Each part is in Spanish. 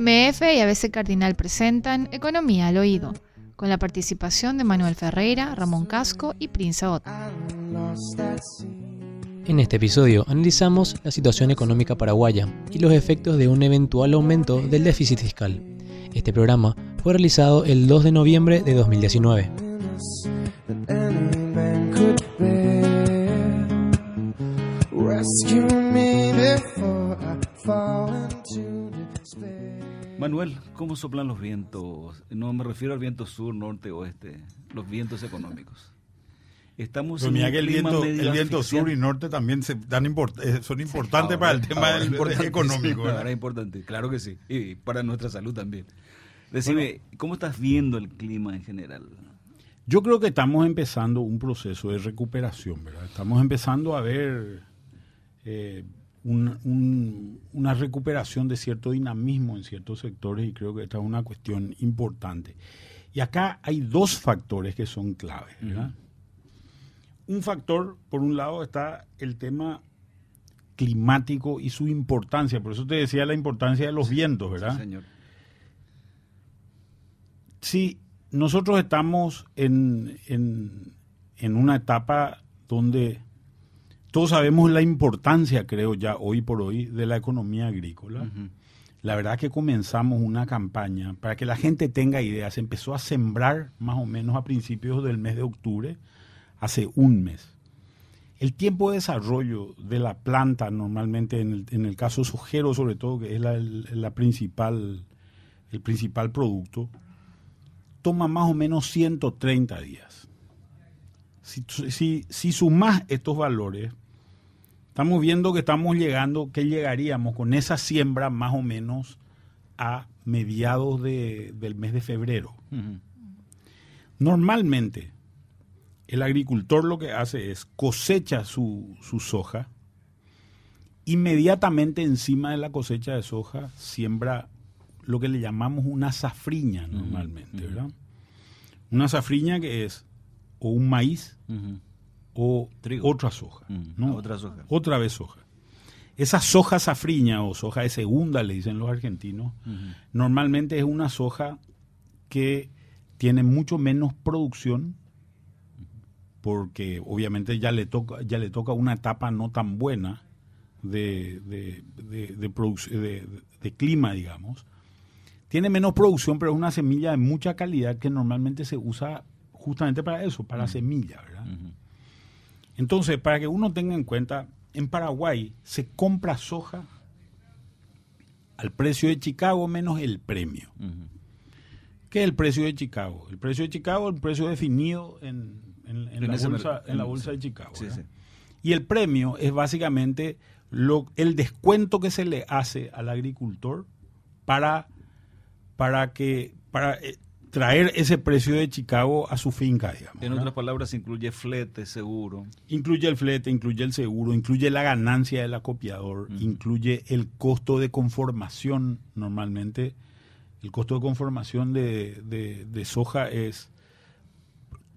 MF y ABC Cardinal presentan Economía al Oído, con la participación de Manuel Ferreira, Ramón Casco y Prince Ott. En este episodio analizamos la situación económica paraguaya y los efectos de un eventual aumento del déficit fiscal. Este programa fue realizado el 2 de noviembre de 2019. Manuel, ¿cómo soplan los vientos? No me refiero al viento sur, norte, oeste, los vientos económicos. Estamos en que el viento, el viento sur y norte también se dan eh, son importantes para el tema del económico. Sí, importante, claro que sí, y para nuestra salud también. Decime, ¿cómo estás viendo el clima en general? Yo creo que estamos empezando un proceso de recuperación, ¿verdad? Estamos empezando a ver eh, una recuperación de cierto dinamismo en ciertos sectores y creo que esta es una cuestión importante. Y acá hay dos factores que son claves. Un factor, por un lado, está el tema climático y su importancia. Por eso te decía la importancia de los vientos, ¿verdad? Sí, señor. Sí, nosotros estamos en, en una etapa donde todos sabemos la importancia, creo ya hoy por hoy, de la economía agrícola. La verdad que comenzamos una campaña para que la gente tenga ideas. Se empezó a sembrar más o menos a principios del mes de octubre, hace un mes. El tiempo de desarrollo de la planta, normalmente en el, en el caso sojero sobre todo, que es la, principal, el principal producto, toma más o menos 130 días. Si, si, si sumas estos valores, estamos viendo que estamos llegando, que llegaríamos con esa siembra más o menos a mediados del mes de febrero. Normalmente, el agricultor lo que hace es cosecha su, soja, inmediatamente encima de la cosecha de soja siembra lo que le llamamos una safriña normalmente, ¿verdad? Una safriña que es o un maíz o otra soja. ¿no? Otra soja. Otra vez soja. Esa soja safriña o soja de segunda, le dicen los argentinos, normalmente es una soja que tiene mucho menos producción porque obviamente ya le toca, ya le toca una etapa no tan buena de, de, de, de clima, digamos. Tiene menos producción, pero es una semilla de mucha calidad que normalmente se usa justamente para eso, para la semilla, ¿verdad? Entonces, para que uno tenga en cuenta, en Paraguay se compra soja al precio de Chicago menos el premio. ¿Qué es el precio de Chicago? El precio de Chicago es el precio definido en, la, bolsa, de Chicago. Y el premio es básicamente lo, el descuento que se le hace al agricultor para para que para eh, traer ese precio de Chicago a su finca, digamos. En otras palabras, incluye flete, seguro. Incluye el flete, incluye el seguro, incluye la ganancia del acopiador, incluye el costo de conformación normalmente. El costo de conformación de, soja es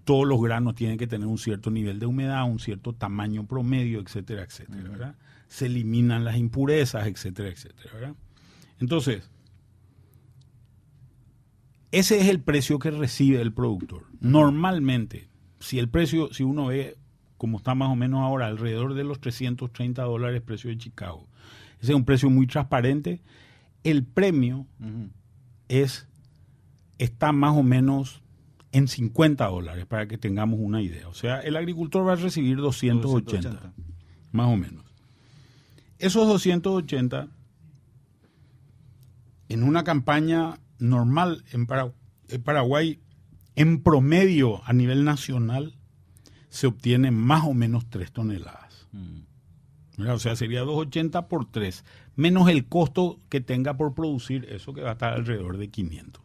todos los granos tienen que tener un cierto nivel de humedad, un cierto tamaño promedio, etcétera, etcétera, Se eliminan las impurezas, etcétera, etcétera, Entonces, ese es el precio que recibe el productor. Normalmente, si el precio, si uno ve como está más o menos ahora, alrededor de los 330 dólares precio de Chicago, ese es un precio muy transparente. El premio es está más o menos en 50 dólares, para que tengamos una idea. O sea, el agricultor va a recibir 280, más o menos. Esos 280, en una campaña normal en, Paraguay, en promedio a nivel nacional, se obtiene más o menos 3 toneladas. Mm. O sea, sería 280 por 3, menos el costo que tenga por producir eso que va a estar alrededor de 500.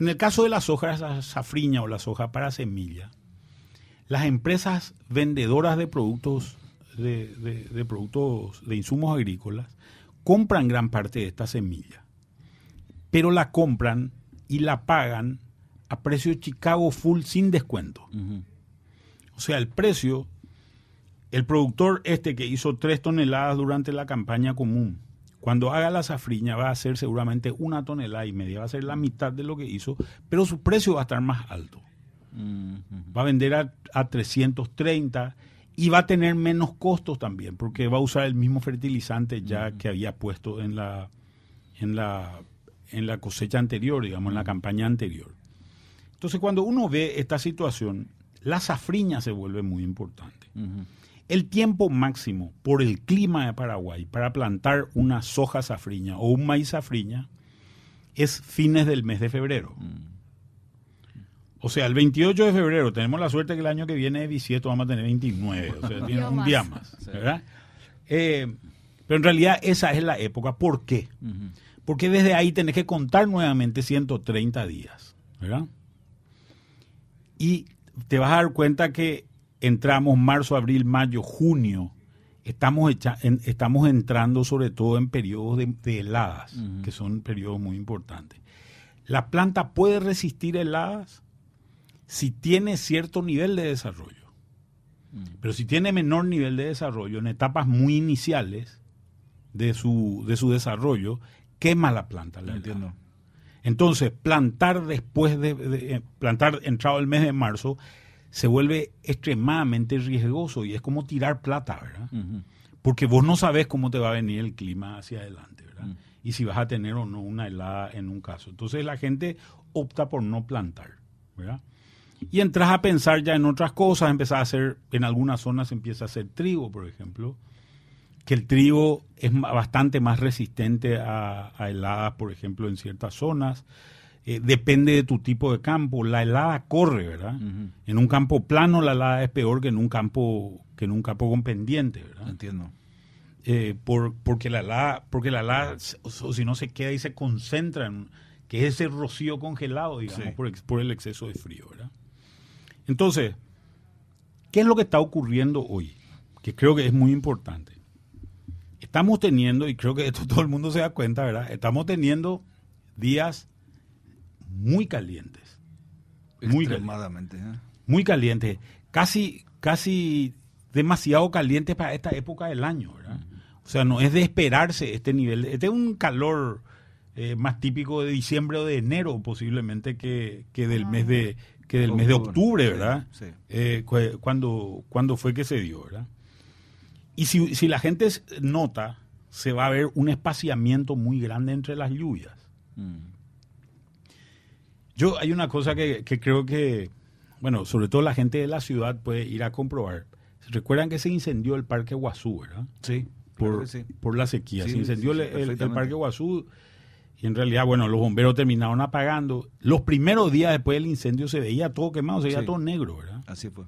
En el caso de la soja safriña o la soja para semilla, las empresas vendedoras de productos de productos de insumos agrícolas compran gran parte de esta semilla pero la compran y la pagan a precio Chicago full sin descuento. O sea, el precio, el productor este que hizo tres toneladas durante la campaña común, cuando haga la safriña va a ser seguramente una tonelada y media, va a ser la mitad de lo que hizo, pero su precio va a estar más alto. Va a vender a, a 330 y va a tener menos costos también, porque va a usar el mismo fertilizante ya que había puesto en la, en la, en la cosecha anterior, digamos, en la campaña anterior. Entonces, cuando uno ve esta situación, la safriña se vuelve muy importante. El tiempo máximo por el clima de Paraguay para plantar una soja safriña o un maíz safriña es fines del mes de febrero. O sea, el 28 de febrero tenemos la suerte que el año que viene de bisieto vamos a tener 29, o sea, tiene un día más, ¿verdad? Eh, pero en realidad esa es la época. ¿Por qué? Porque desde ahí tenés que contar nuevamente 130 días, ¿verdad? Y te vas a dar cuenta que entramos marzo, abril, mayo, junio, estamos, estamos entrando sobre todo en periodos de, heladas, que son periodos muy importantes. La planta puede resistir heladas si tiene cierto nivel de desarrollo. Pero si tiene menor nivel de desarrollo, en etapas muy iniciales de su, de su desarrollo, quema la planta. La entiendo. Entonces, plantar después de, eh, plantar entrado el mes de marzo se vuelve extremadamente riesgoso y es como tirar plata, ¿verdad? Porque vos no sabes cómo te va a venir el clima hacia adelante, ¿verdad? Y si vas a tener o no una helada en un caso. Entonces la gente opta por no plantar, ¿verdad? Y entras a pensar ya en otras cosas, empezás a hacer, en algunas zonas empieza a hacer trigo, por ejemplo, que el trigo es bastante más resistente a, heladas, por ejemplo, en ciertas zonas. Eh, depende de tu tipo de campo. La helada corre, ¿verdad? En un campo plano la helada es peor que en un campo que en un campo con pendiente, ¿verdad? Entiendo. Eh, por, porque la helada, porque la helada, o, si no se queda y se concentra en, que es ese rocío congelado, digamos, por, por el exceso de frío, ¿verdad? Entonces, ¿qué es lo que está ocurriendo hoy? Que creo que es muy importante estamos teniendo, y creo que esto todo el mundo se da cuenta, ¿verdad? Estamos teniendo días muy calientes. Muy Extremadamente. ¿eh? Muy calientes. Casi, casi demasiado calientes para esta época del año, ¿verdad? O sea, no es de esperarse este nivel. Este es un calor eh, más típico de diciembre o de enero, posiblemente, que, del mes de que del mes de octubre, ¿verdad? Sí, eh, cuando, cuando fue que se dio, ¿verdad? Y si, la gente nota, se va a ver un espaciamiento muy grande entre las lluvias. Mm. Yo hay una cosa que, creo que, bueno, sobre todo la gente de la ciudad puede ir a comprobar. ¿Recuerdan que se incendió el Parque Guazú, verdad? Sí. Por, por la sequía. se incendió el, Parque Guazú y en realidad, bueno, los bomberos terminaron apagando. Los primeros días después del incendio se veía todo quemado, se veía todo negro, ¿verdad? Así fue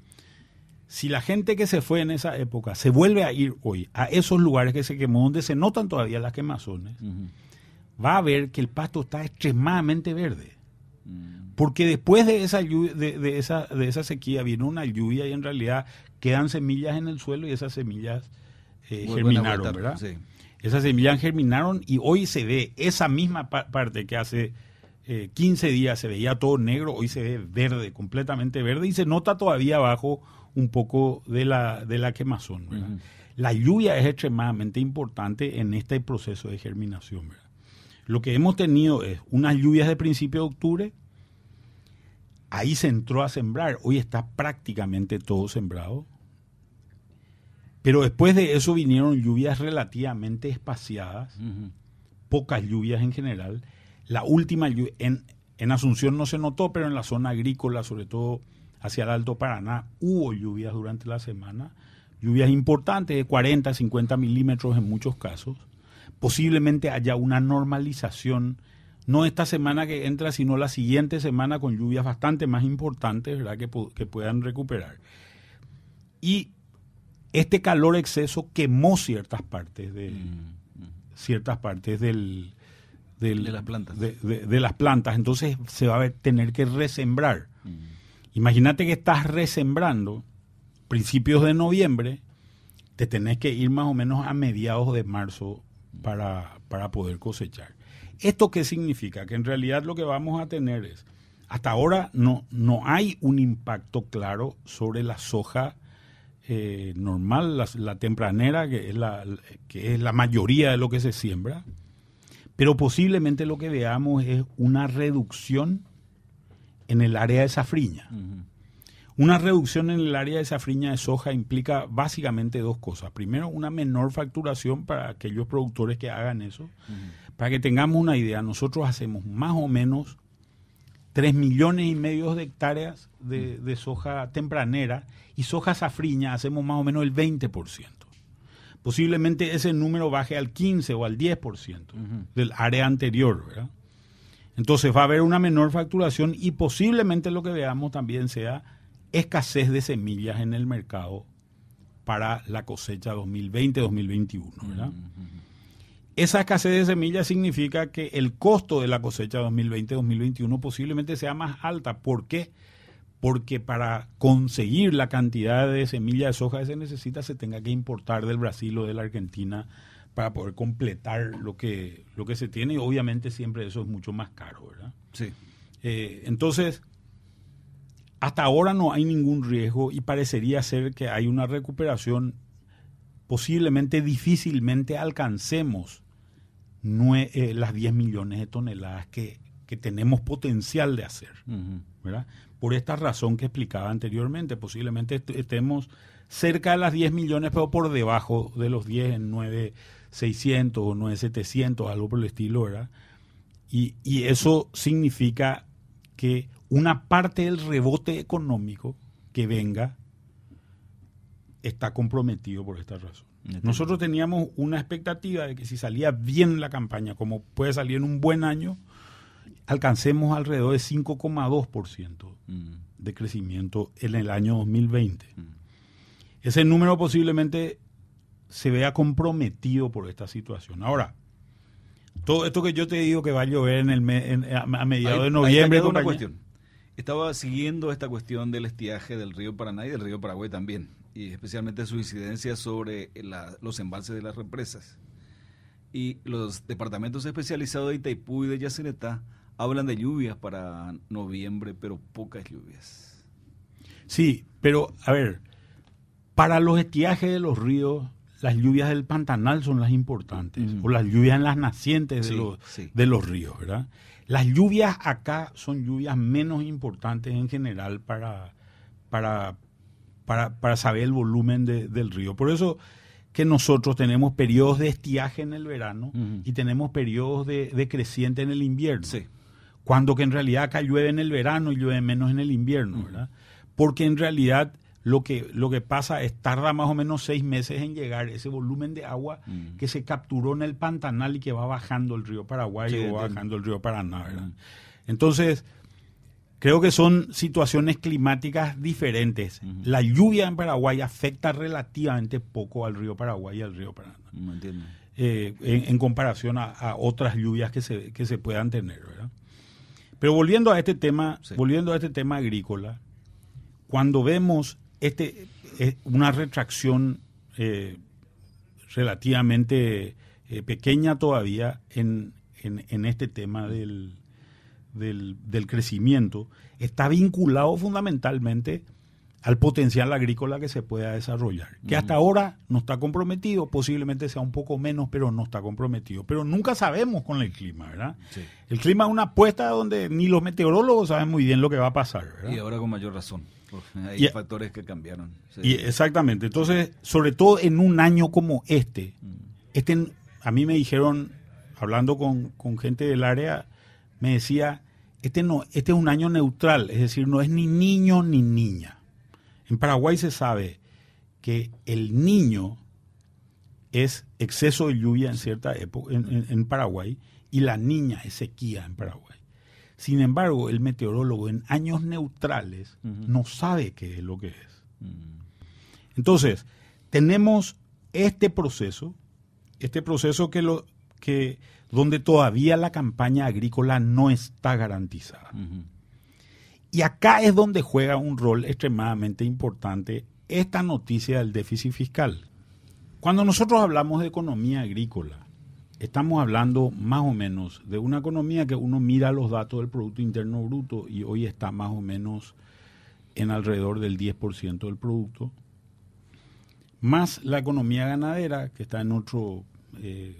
si la gente que se fue en esa época se vuelve a ir hoy a esos lugares que se quemó, donde se notan todavía las quemazones, va a ver que el pasto está extremadamente verde. Mm. Porque después de esa, de, esa, de esa sequía vino una lluvia y en realidad quedan semillas en el suelo y esas semillas eh, germinaron, ¿verdad? Esas semillas germinaron y hoy se ve esa misma parte que hace 15 eh, días se veía todo negro, hoy se ve verde, completamente verde y se nota todavía abajo un poco de la, de la quemazón. La lluvia es extremadamente importante en este proceso de germinación. Lo que hemos tenido es unas lluvias de principio de octubre, ahí se entró a sembrar, hoy está prácticamente todo sembrado, pero después de eso vinieron lluvias relativamente espaciadas, pocas lluvias en general. La última lluvia, en, en Asunción no se notó, pero en la zona agrícola, sobre todo hacia el Alto Paraná hubo lluvias durante la semana, lluvias importantes de 40, 50 milímetros en muchos casos. Posiblemente haya una normalización, no esta semana que entra, sino la siguiente semana con lluvias bastante más importantes, ¿verdad? Que, que puedan recuperar. Y este calor exceso quemó ciertas partes de mm, mm. ciertas partes del, de las plantas. De, las plantas, entonces se va a tener que resembrar. Mm. Imagínate que estás resembrando principios de noviembre, te tenés que ir más o menos a mediados de marzo para, para poder cosechar. ¿Esto qué significa? Que en realidad lo que vamos a tener es, hasta ahora no, no hay un impacto claro sobre la soja eh, normal, la, la, tempranera, que es la, que es la mayoría de lo que se siembra, pero posiblemente lo que veamos es una reducción en el área de safriña. Una reducción en el área de safriña de soja implica básicamente dos cosas. Primero, una menor facturación para aquellos productores que hagan eso. Para que tengamos una idea, nosotros hacemos más o menos 3 millones y medio de hectáreas de, soja tempranera y soja safriña hacemos más o menos el 20%. Posiblemente ese número baje al 15 o al 10% del área anterior, ¿verdad? Entonces va a haber una menor facturación y posiblemente lo que veamos también sea escasez de semillas en el mercado para la cosecha 2020-2021, ¿verdad? Esa escasez de semillas significa que el costo de la cosecha 2020-2021 posiblemente sea más alta. ¿Por qué? Porque para conseguir la cantidad de semillas de soja que se necesita se tenga que importar del Brasil o de la Argentina para poder completar lo que, lo que se tiene y obviamente siempre eso es mucho más caro, ¿verdad? Sí. Eh, entonces, hasta ahora no hay ningún riesgo y parecería ser que hay una recuperación. Posiblemente difícilmente alcancemos eh, las 10 millones de toneladas que, tenemos potencial de hacer. ¿verdad? Por esta razón que explicaba anteriormente, posiblemente estemos cerca de las 10 millones, pero por debajo de los 10 en 9,600 o 9,700, algo por el estilo, ¿verdad? Y, y eso significa que una parte del rebote económico que venga está comprometido por esta razón. Nosotros teníamos una expectativa de que si salía bien la campaña, como puede salir en un buen año, alcancemos alrededor de 5,2% mm. de crecimiento en el año 2020. Mm. Ese número posiblemente se vea comprometido por esta situación. Ahora, todo esto que yo te digo que va a llover en el a, mediados de noviembre. una cuestión estaba siguiendo esta cuestión del estiaje del río Paraná y del río Paraguay también, y especialmente su incidencia sobre los embalses de las represas. Y los departamentos especializados de Itaipú y de Yacinetá hablan de lluvias para noviembre, pero pocas lluvias. Sí, pero a ver, para los estiajes de los ríos, las lluvias del Pantanal son las importantes, o las lluvias en las nacientes de, los, de los ríos, ¿verdad? Las lluvias acá son lluvias menos importantes en general para, para, para, saber el volumen del río. Por eso que nosotros tenemos periodos de estiaje en el verano y tenemos periodos de, creciente en el invierno. Cuando que en realidad acá llueve en el verano y llueve menos en el invierno, ¿verdad? Porque en realidad lo que, lo que pasa es tarda más o menos seis meses en llegar ese volumen de agua mm. que se capturó en el Pantanal y que va bajando el río Paraguay o va bajando el río Paraná. Mm. Entonces, creo que son situaciones climáticas diferentes. La lluvia en Paraguay afecta relativamente poco al río Paraguay y al río Paraná. Eh, en, comparación a, otras lluvias que se, que se puedan tener. Pero volviendo a este tema, volviendo a este tema agrícola, cuando vemos este es una retracción eh, relativamente eh, pequeña todavía en, este tema del, del, crecimiento, está vinculado fundamentalmente al potencial agrícola que se pueda desarrollar, que hasta ahora no está comprometido, posiblemente sea un poco menos, pero no está comprometido. Pero nunca sabemos con el clima, ¿verdad? El clima es una apuesta donde ni los meteorólogos saben muy bien lo que va a pasar, ¿verdad? Y ahora con mayor razón. Hay factores que cambiaron. Y exactamente. Entonces, sobre todo en un año como este, mm. este a mí me dijeron, hablando con, gente del área, me decía, este, no, este es un año neutral, es decir, no es ni niño ni niña. En Paraguay se sabe que el niño es exceso de lluvia en cierta época en Paraguay y la niña es sequía en Paraguay. Sin embargo, el meteorólogo en años neutrales no sabe qué es lo que es. Entonces, tenemos este proceso, este proceso que lo que donde todavía la campaña agrícola no está garantizada. Y acá es donde juega un rol extremadamente importante esta noticia del déficit fiscal. Cuando nosotros hablamos de economía agrícola, estamos hablando más o menos de una economía que uno mira los datos del Producto Interno Bruto y hoy está más o menos en alrededor del 10% del producto. más la economía ganadera, que está en otro eh,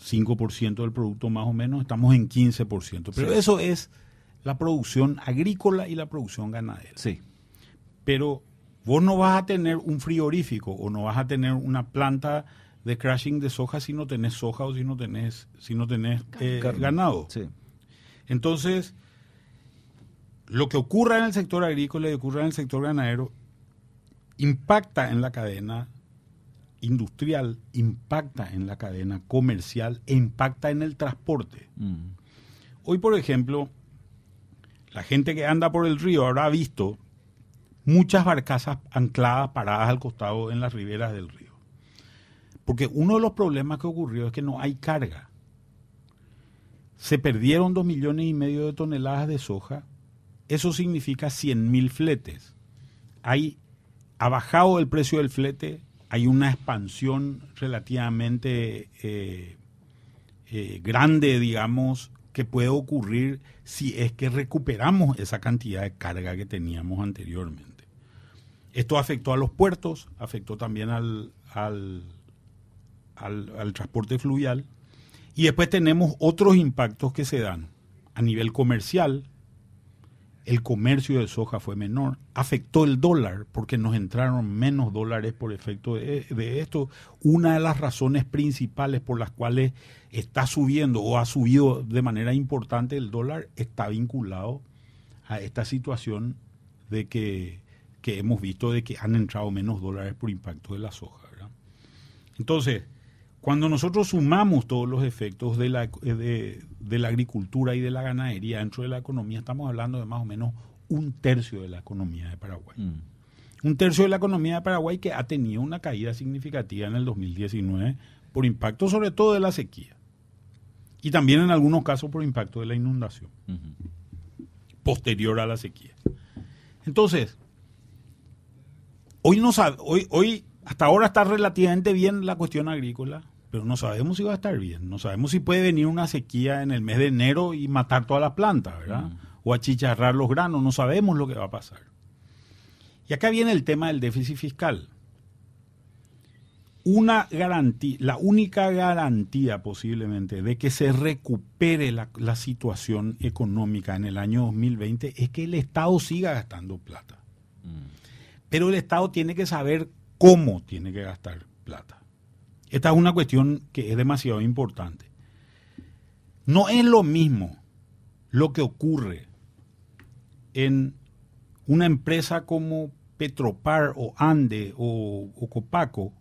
5% del producto más o menos, estamos en 15%. Pero Sí. eso es la producción agrícola y la producción ganadera. Sí. Pero vos no vas a tener un frigorífico o no vas a tener una planta de crashing de soja si no tenés soja o si no tenés, si no tenés eh, ganado. Sí. Entonces, lo que ocurra en el sector agrícola y ocurra en el sector ganadero impacta en la cadena industrial, impacta en la cadena comercial e impacta en el transporte. Mm. Hoy, por ejemplo, la gente que anda por el río habrá visto muchas barcazas ancladas paradas al costado en las riberas del río. Porque uno de los problemas que ocurrió es que no hay carga. Se perdieron dos millones y medio de toneladas de soja. Eso significa 100 mil fletes. Hay, ha bajado el precio del flete, hay una expansión relativamente eh, eh, grande, digamos, que puede ocurrir si es que recuperamos esa cantidad de carga que teníamos anteriormente. Esto afectó a los puertos, afectó también al, al, al, al transporte fluvial. Y después tenemos otros impactos que se dan a nivel comercial. El comercio de soja fue menor. Afectó el dólar porque nos entraron menos dólares por efecto de, esto. Una de las razones principales por las cuales está subiendo o ha subido de manera importante el dólar está vinculado a esta situación de que, que hemos visto de que han entrado menos dólares por impacto de la soja. Entonces, cuando nosotros sumamos todos los efectos de la, de, de la agricultura y de la ganadería dentro de la economía, estamos hablando de más o menos un tercio de la economía de Paraguay. Mm. Un tercio de la economía de Paraguay que ha tenido una caída significativa en el 2019 por impacto sobre todo de la sequía. Y también en algunos casos por impacto de la inundación posterior a la sequía. Entonces, hoy no sabe, hoy, hoy hasta ahora está relativamente bien la cuestión agrícola, pero no sabemos si va a estar bien. No sabemos si puede venir una sequía en el mes de enero y matar todas las plantas, ¿verdad? Mm. O achicharrar los granos. No sabemos lo que va a pasar. Y acá viene el tema del déficit fiscal. Una garantía, la única garantía posiblemente de que se recupere la, la situación económica en el año 2020 es que el Estado siga gastando plata. Mm. Pero el Estado tiene que saber cómo tiene que gastar plata. Esta es una cuestión que es demasiado importante. No es lo mismo lo que ocurre en una empresa como Petropar o Ande o, o Copaco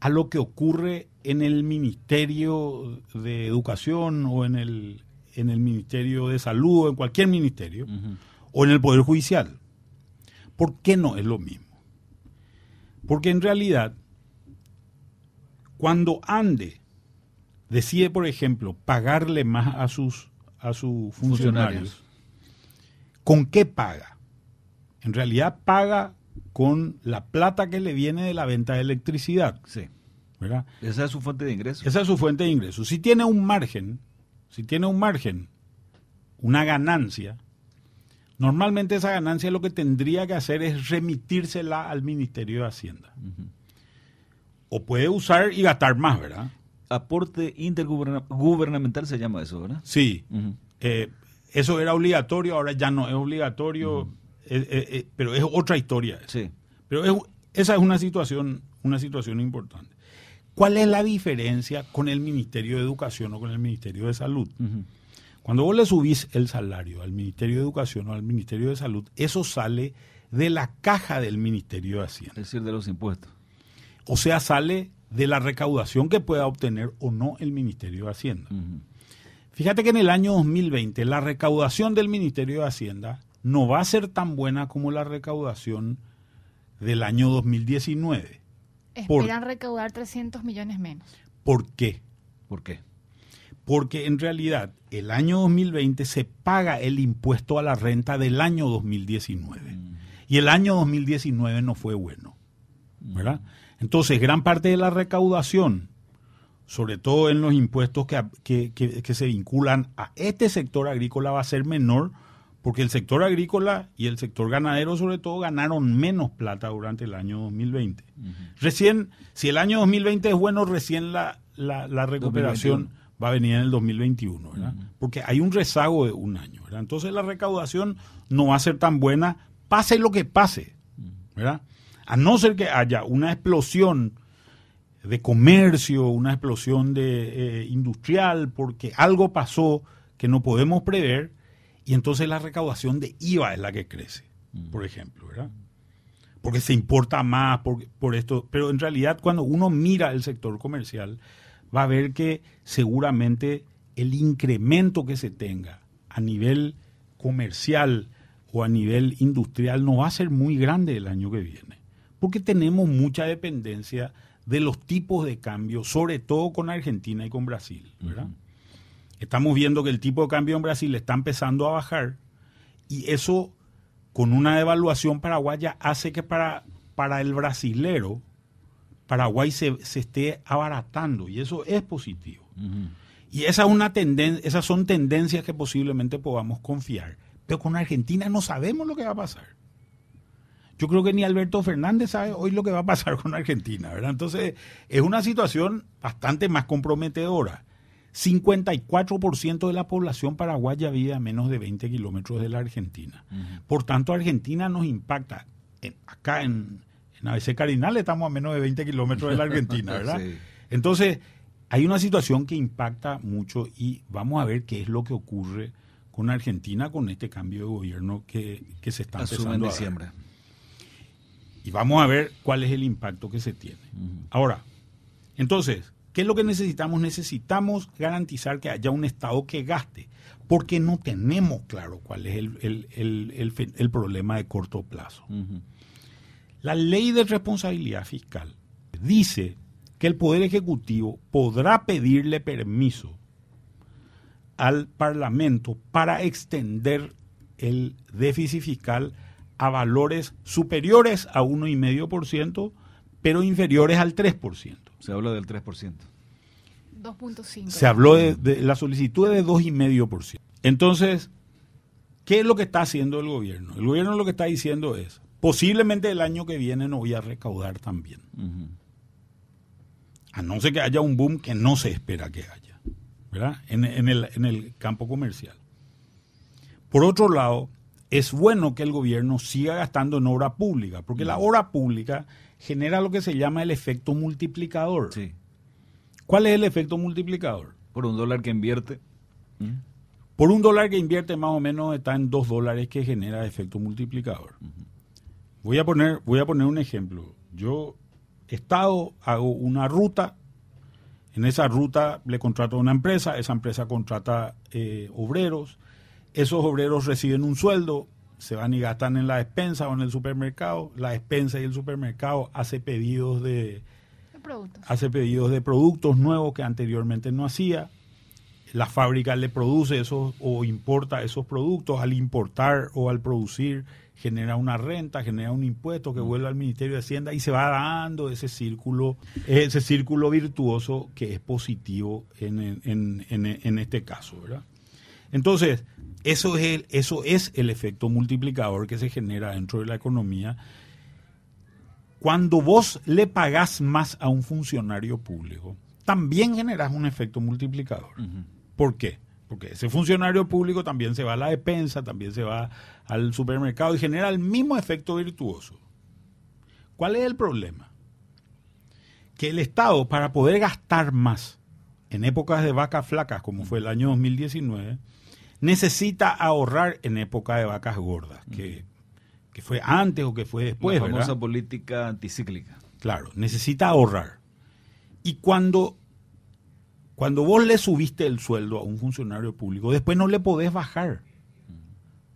a lo que ocurre en el Ministerio de Educación o en el, en el Ministerio de Salud o en cualquier ministerio o en el Poder Judicial. ¿Por qué no es lo mismo? Porque en realidad, cuando Ande decide, por ejemplo, pagarle más a sus, a sus funcionarios, Funcionarios. ¿con qué paga? En realidad paga con la plata que le viene de la venta de electricidad. Sí. ¿verdad? Esa es su fuente de ingresos. Esa es su fuente de ingresos. Si tiene un margen, si tiene un margen, una ganancia, normalmente esa ganancia lo que tendría que hacer es remitírsela al Ministerio de Hacienda. O puede usar y gastar más, ¿verdad? Aporte intergubernamental se llama eso, ¿verdad? Sí. Eh, eso era obligatorio, ahora ya no es obligatorio, eh, eh, eh, pero es otra historia. esa. Sí. Pero es- esa es una situación, una situación importante. ¿Cuál es la diferencia con el Ministerio de Educación o con el Ministerio de Salud? Cuando vos le subís el salario al Ministerio de Educación o al Ministerio de Salud, eso sale de la caja del Ministerio de Hacienda. Es decir, de los impuestos. O sea, sale de la recaudación que pueda obtener o no el Ministerio de Hacienda. Fíjate que en el año 2020 la recaudación del Ministerio de Hacienda no va a ser tan buena como la recaudación del año 2019. Por- Esperan recaudar 300 millones menos. ¿Por qué? ¿Por qué? Porque en realidad el año 2020 se paga el impuesto a la renta del año 2019. Y el año 2019 no fue bueno. ¿verdad? Entonces, gran parte de la recaudación, sobre todo en los impuestos que, que- que- que se vinculan a este sector agrícola, va a ser menor porque el sector agrícola y el sector ganadero sobre todo ganaron menos plata durante el año 2020. Recién, si el año 2020 es bueno, recién la, la, recuperación va a venir en el 2021, ¿verdad? Porque hay un rezago de un año, ¿verdad? Entonces la recaudación no va a ser tan buena, pase lo que pase, ¿verdad? A no ser que haya una explosión de comercio, una explosión de eh, industrial, porque algo pasó que no podemos prever, y entonces la recaudación de IVA es la que crece, por ejemplo, ¿verdad? Porque se importa más por, por esto, pero en realidad cuando uno mira el sector comercial, va a ver que seguramente el incremento que se tenga a nivel comercial o a nivel industrial no va a ser muy grande el año que viene, porque tenemos mucha dependencia de los tipos de cambio, sobre todo con Argentina y con Brasil. Estamos viendo que el tipo de cambio en Brasil está empezando a bajar y eso con una devaluación paraguaya hace que para, para el brasilero Paraguay se, esté abaratando y eso es positivo. Y esa es una esas son tendencias que posiblemente podamos confiar. Pero con Argentina no sabemos lo que va a pasar. Yo creo que ni Alberto Fernández sabe hoy lo que va a pasar con Argentina, ¿verdad? Entonces, es una situación bastante más comprometedora. 54% de la población paraguaya vive a menos de 20 kilómetros de la Argentina. Por tanto, Argentina nos impacta. acá en, en ABC Cardinal estamos a menos de 20 kilómetros de la Argentina, ¿verdad? Entonces, hay una situación que impacta mucho y vamos a ver qué es lo que ocurre con Argentina con este cambio de gobierno que, se está empezando en diciembre. Y vamos a ver cuál es el impacto que se tiene. Ahora, entonces, ¿qué es lo que necesitamos? Necesitamos garantizar que haya un Estado que gaste, porque no tenemos claro cuál es el, problema de corto plazo. La ley de responsabilidad fiscal dice que el Poder Ejecutivo podrá pedirle permiso al Parlamento para extender el déficit fiscal a valores superiores a 1,5%, pero inferiores al 3%. Se habla del 3%. 2.5. Se habló de, de, la solicitud de 2,5%. Entonces, ¿qué es lo que está haciendo el gobierno? El gobierno lo que está diciendo es, Posiblemente el año que viene no voy a recaudar también. A no ser que haya un boom que no se espera que haya, ¿verdad? En, el, en el campo comercial. Por otro lado, es bueno que el gobierno siga gastando en obra pública, porque la obra pública genera lo que se llama el efecto multiplicador. Sí. ¿Cuál es el efecto multiplicador? Por un dólar que invierte. Por un dólar que invierte más o menos está en dos dólares que genera efecto multiplicador. Voy a poner, voy a poner un ejemplo. Yo, Estado, hago una ruta. En esa ruta le contrato a una empresa, esa empresa contrata eh, obreros, esos obreros reciben un sueldo, se van y gastan en la despensa o en el supermercado, la despensa y el supermercado hace pedidos de, hace pedidos de productos nuevos que anteriormente no hacía, la fábrica le produce esos o importa esos productos, al importar o al producir genera una renta, genera un impuesto que vuelve al Ministerio de Hacienda y se va dando ese círculo, ese círculo virtuoso que es positivo en, en, este caso, ¿verdad? Entonces, eso es, el, eso es el efecto multiplicador que se genera dentro de la economía. Cuando vos le pagás más a un funcionario público, también generas un efecto multiplicador. ¿Por qué? porque ese funcionario público también se va a la despensa, también se va al supermercado y genera el mismo efecto virtuoso. ¿Cuál es el problema? Que el Estado, para poder gastar más en épocas de vacas flacas, como fue el año 2019, necesita ahorrar en época de vacas gordas, que, fue antes o que fue después. La famosa política anticíclica. Claro, necesita ahorrar. Y cuando cuando vos le subiste el sueldo a un funcionario público, después no le podés bajar.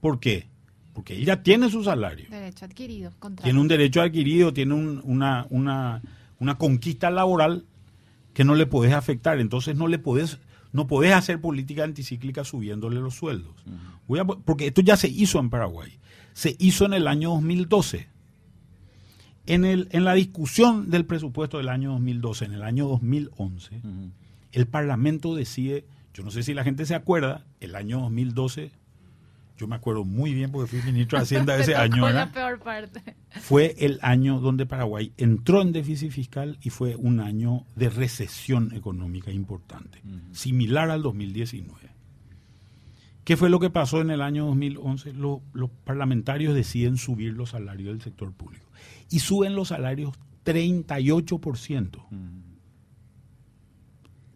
¿Por qué? Porque él ya tiene su salario. Derecho adquirido. Tiene un derecho adquirido, tiene una, una, conquista laboral que no le podés afectar. Entonces no le podés, no podés hacer política anticíclica subiéndole los sueldos. porque esto ya se hizo en Paraguay. Se hizo en el año 2012. En, el, en la discusión del presupuesto del año 2012, en el año 2011, el Parlamento decide, yo no sé si la gente se acuerda, el año 2012 yo me acuerdo muy bien porque fui ministro de Hacienda ese año. la ¿verdad? peor parte. Fue el año donde Paraguay entró en déficit fiscal y fue un año de recesión económica importante, similar al 2019. ¿Qué fue lo que pasó en el año 2011? Lo- los parlamentarios deciden subir los salarios del sector público y suben los salarios 38%.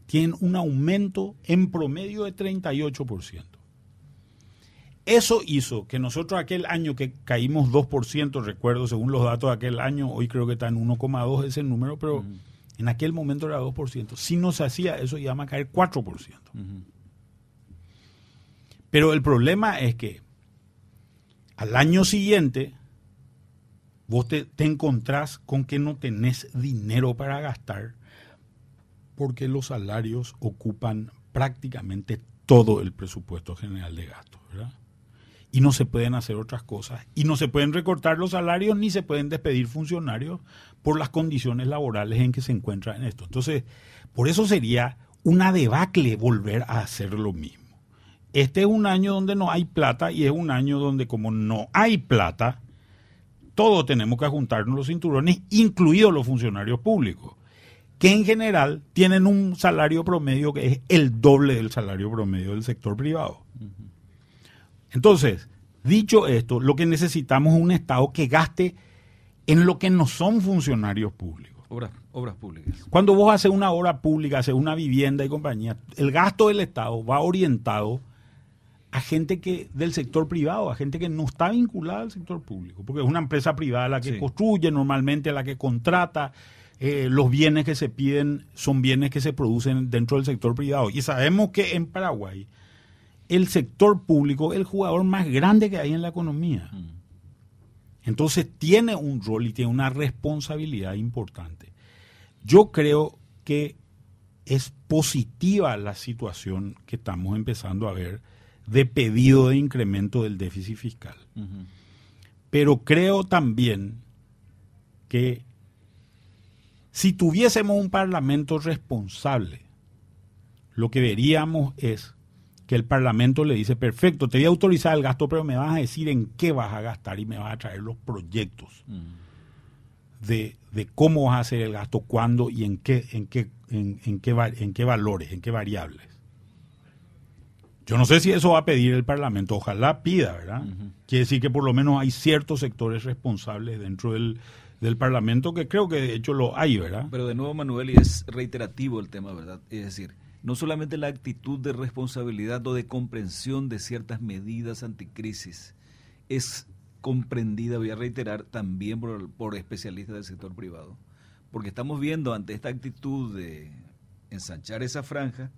Tienen un aumento en promedio de 38%. Eso hizo que nosotros aquel año que caímos 2%, recuerdo según los datos de aquel año, hoy creo que está en 1,2 ese número, pero en aquel momento era 2%. Si no se hacía eso, íbamos a caer 4%. Pero el problema es que al año siguiente vos te, te encontrás con que no tenés dinero para gastar porque los salarios ocupan prácticamente todo el presupuesto general de gastos, ¿verdad? Y no se pueden hacer otras cosas. Y no se pueden recortar los salarios ni se pueden despedir funcionarios por las condiciones laborales en que se encuentran en esto. Entonces, por eso sería una debacle volver a hacer lo mismo. Este es un año donde no hay plata y es un año donde como no hay plata, todos tenemos que juntarnos los cinturones, incluidos los funcionarios públicos, que en general tienen un salario promedio que es el doble del salario promedio del sector privado. Entonces, dicho esto, lo que necesitamos es un Estado que gaste en lo que no son funcionarios públicos. Obras, obras públicas. Cuando vos haces una obra pública, haces una vivienda y compañía, el gasto del Estado va orientado a gente que del sector privado, a gente que no está vinculada al sector público, porque es una empresa privada la que Sí. construye, normalmente la que contrata, eh, los bienes que se piden son bienes que se producen dentro del sector privado. Y sabemos que en Paraguay el sector público es el jugador más grande que hay en la economía. Entonces tiene un rol y tiene una responsabilidad importante. Yo creo que es positiva la situación que estamos empezando a ver de pedido de incremento del déficit fiscal. Pero creo también que si tuviésemos un parlamento responsable, lo que veríamos es que el parlamento le dice, perfecto, te voy a autorizar el gasto, pero me vas a decir en qué vas a gastar y me vas a traer los proyectos de, de cómo vas a hacer el gasto, cuándo y en qué, en qué, en, en qué, en qué valores, en qué variables. Yo no sé si eso va a pedir el Parlamento, ojalá pida, ¿verdad? Quiere decir que por lo menos hay ciertos sectores responsables dentro del, del Parlamento que creo que de hecho lo hay, ¿verdad? Pero de nuevo, Manuel, y es reiterativo el tema, ¿verdad? Es decir, no solamente la actitud de responsabilidad o de comprensión de ciertas medidas anticrisis es comprendida, voy a reiterar, también por, por especialistas del sector privado. Porque estamos viendo ante esta actitud de ensanchar esa franja,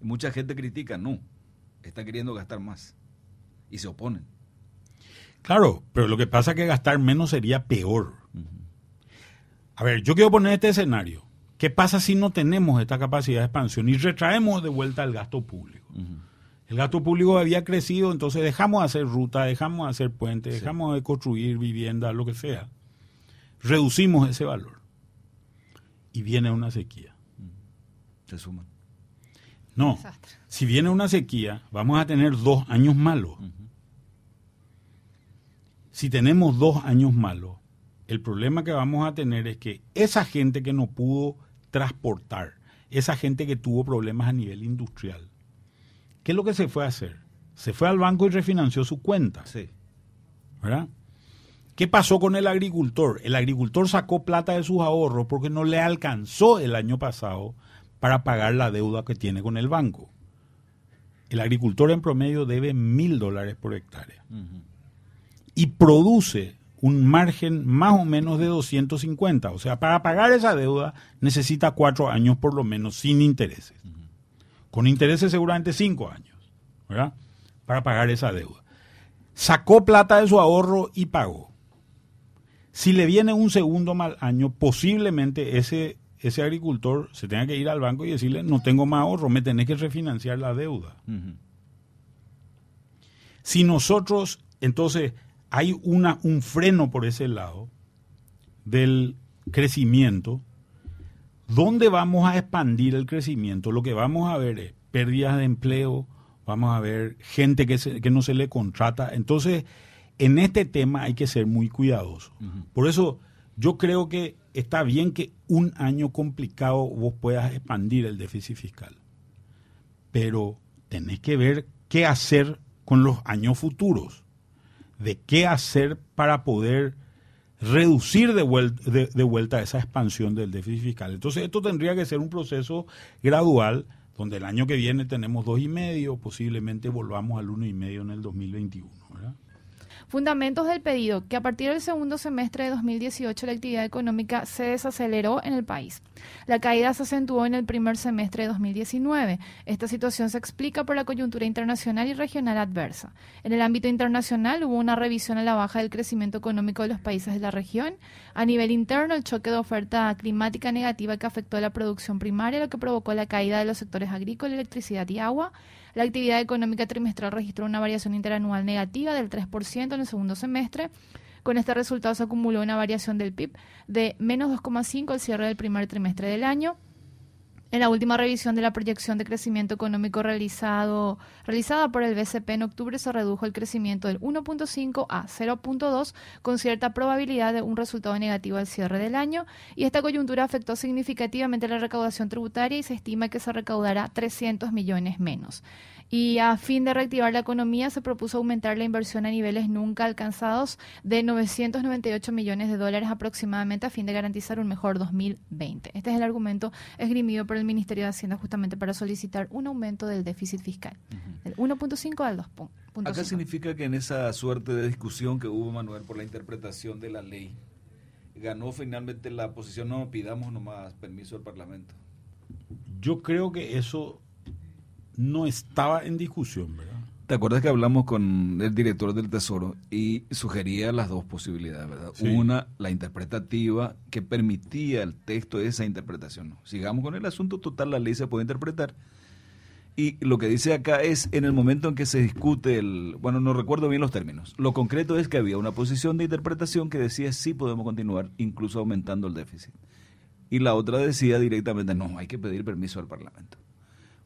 mucha gente critica, no, está queriendo gastar más y se oponen. Claro, pero lo que pasa es que gastar menos sería peor. A ver, yo quiero poner este escenario. ¿Qué pasa si no tenemos esta capacidad de expansión y retraemos de vuelta el gasto público? El gasto público había crecido, entonces dejamos de hacer ruta, dejamos de hacer puentes, dejamos de construir viviendas, lo que sea. Reducimos ese valor. Y viene una sequía. Se suman. No, Desastre. si viene una sequía, vamos a tener dos años malos. Si tenemos dos años malos, el problema que vamos a tener es que esa gente que no pudo transportar, esa gente que tuvo problemas a nivel industrial, ¿qué es lo que se fue a hacer? Se fue al banco y refinanció su cuenta. Sí. ¿verdad? ¿Qué pasó con el agricultor? El agricultor sacó plata de sus ahorros porque no le alcanzó el año pasado para pagar la deuda que tiene con el banco. El agricultor en promedio debe mil dólares por hectárea y produce un margen más o menos de 250. O sea, para pagar esa deuda necesita cuatro años por lo menos sin intereses. Con intereses seguramente cinco años, ¿verdad? Para pagar esa deuda. Sacó plata de su ahorro y pagó. Si le viene un segundo mal año, posiblemente ese, ese agricultor se tenga que ir al banco y decirle, no tengo más ahorro, me tenés que refinanciar la deuda. Si nosotros, entonces, hay una, un freno por ese lado del crecimiento, ¿dónde vamos a expandir el crecimiento? Lo que vamos a ver es pérdidas de empleo, vamos a ver gente que, que no se le contrata. Entonces, en este tema hay que ser muy cuidadoso. Por eso yo creo que está bien que un año complicado vos puedas expandir el déficit fiscal, pero tenés que ver qué hacer con los años futuros, de qué hacer para poder reducir de vuelta, de, vuelta esa expansión del déficit fiscal. Entonces esto tendría que ser un proceso gradual, donde el año que viene tenemos dos y medio, posiblemente volvamos al uno y medio en el 2021. ¿verdad? Fundamentos del pedido, que a partir del segundo semestre de 2018 la actividad económica se desaceleró en el país. La caída se acentuó en el primer semestre de 2019. Esta situación se explica por la coyuntura internacional y regional adversa. En el ámbito internacional hubo una revisión a la baja del crecimiento económico de los países de la región. A nivel interno, el choque de oferta climática negativa que afectó a la producción primaria, lo que provocó la caída de los sectores agrícola, electricidad y agua. La actividad económica trimestral registró una variación interanual negativa del 3% en el segundo semestre. Con este resultado se acumuló una variación del PIB de menos 2,5 al cierre del primer trimestre del año. En la última revisión de la proyección de crecimiento económico realizado, realizada por el BCP en octubre se redujo el crecimiento del 1.5 a 0.2 con cierta probabilidad de un resultado negativo al cierre del año y esta coyuntura afectó significativamente la recaudación tributaria y se estima que se recaudará 300 millones menos y a fin de reactivar la economía se propuso aumentar la inversión a niveles nunca alcanzados de 998 millones de dólares aproximadamente a fin de garantizar un mejor 2020. Este es el argumento esgrimido por el Ministerio de Hacienda justamente para solicitar un aumento del déficit fiscal, del 1.5 al 2.5. Acá significa que en esa suerte de discusión que hubo, Manuel, por la interpretación de la ley, ganó finalmente la posición no pidamos nomás permiso al Parlamento. Yo creo que eso no estaba en discusión, ¿verdad? ¿Te acuerdas que hablamos con el director del Tesoro y sugería las dos posibilidades, ¿verdad? Una, la interpretativa, que permitía el texto de esa interpretación. Sigamos con el asunto total, la ley se puede interpretar. Y lo que dice acá es en el momento en que se discute el, bueno, no recuerdo bien los términos. Lo concreto es que había una posición de interpretación que decía sí podemos continuar, incluso aumentando el déficit. Y la otra decía directamente no, hay que pedir permiso al Parlamento.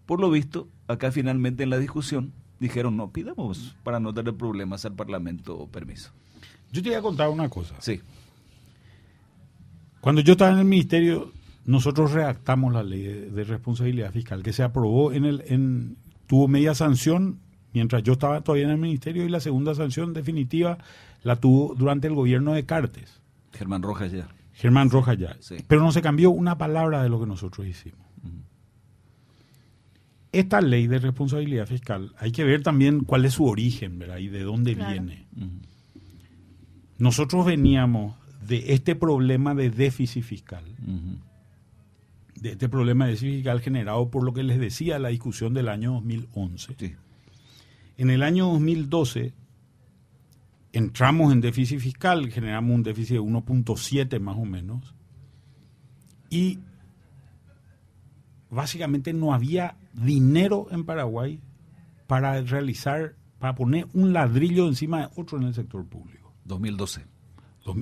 Por lo visto, acá finalmente en la discusión dijeron, no, pidamos para no tener problemas al Parlamento permiso. Yo te voy a contar una cosa. Sí. Cuando yo estaba en el ministerio, nosotros redactamos la ley de, responsabilidad fiscal que se aprobó en el, en, tuvo media sanción mientras yo estaba todavía en el ministerio y la segunda sanción definitiva la tuvo durante el gobierno de Cartes. Germán Rojas ya. Germán Rojas ya. Pero no se cambió una palabra de lo que nosotros hicimos esta ley de responsabilidad fiscal, hay que ver también cuál es su origen, ¿verdad? Y de dónde viene. Nosotros veníamos de este problema de déficit fiscal, de este problema de déficit fiscal generado por lo que les decía la discusión del año 2011. En el año 2012 entramos en déficit fiscal, generamos un déficit de 1.7 más o menos, y básicamente no había dinero en Paraguay para realizar, para poner un ladrillo encima de otro en el sector público. 2012.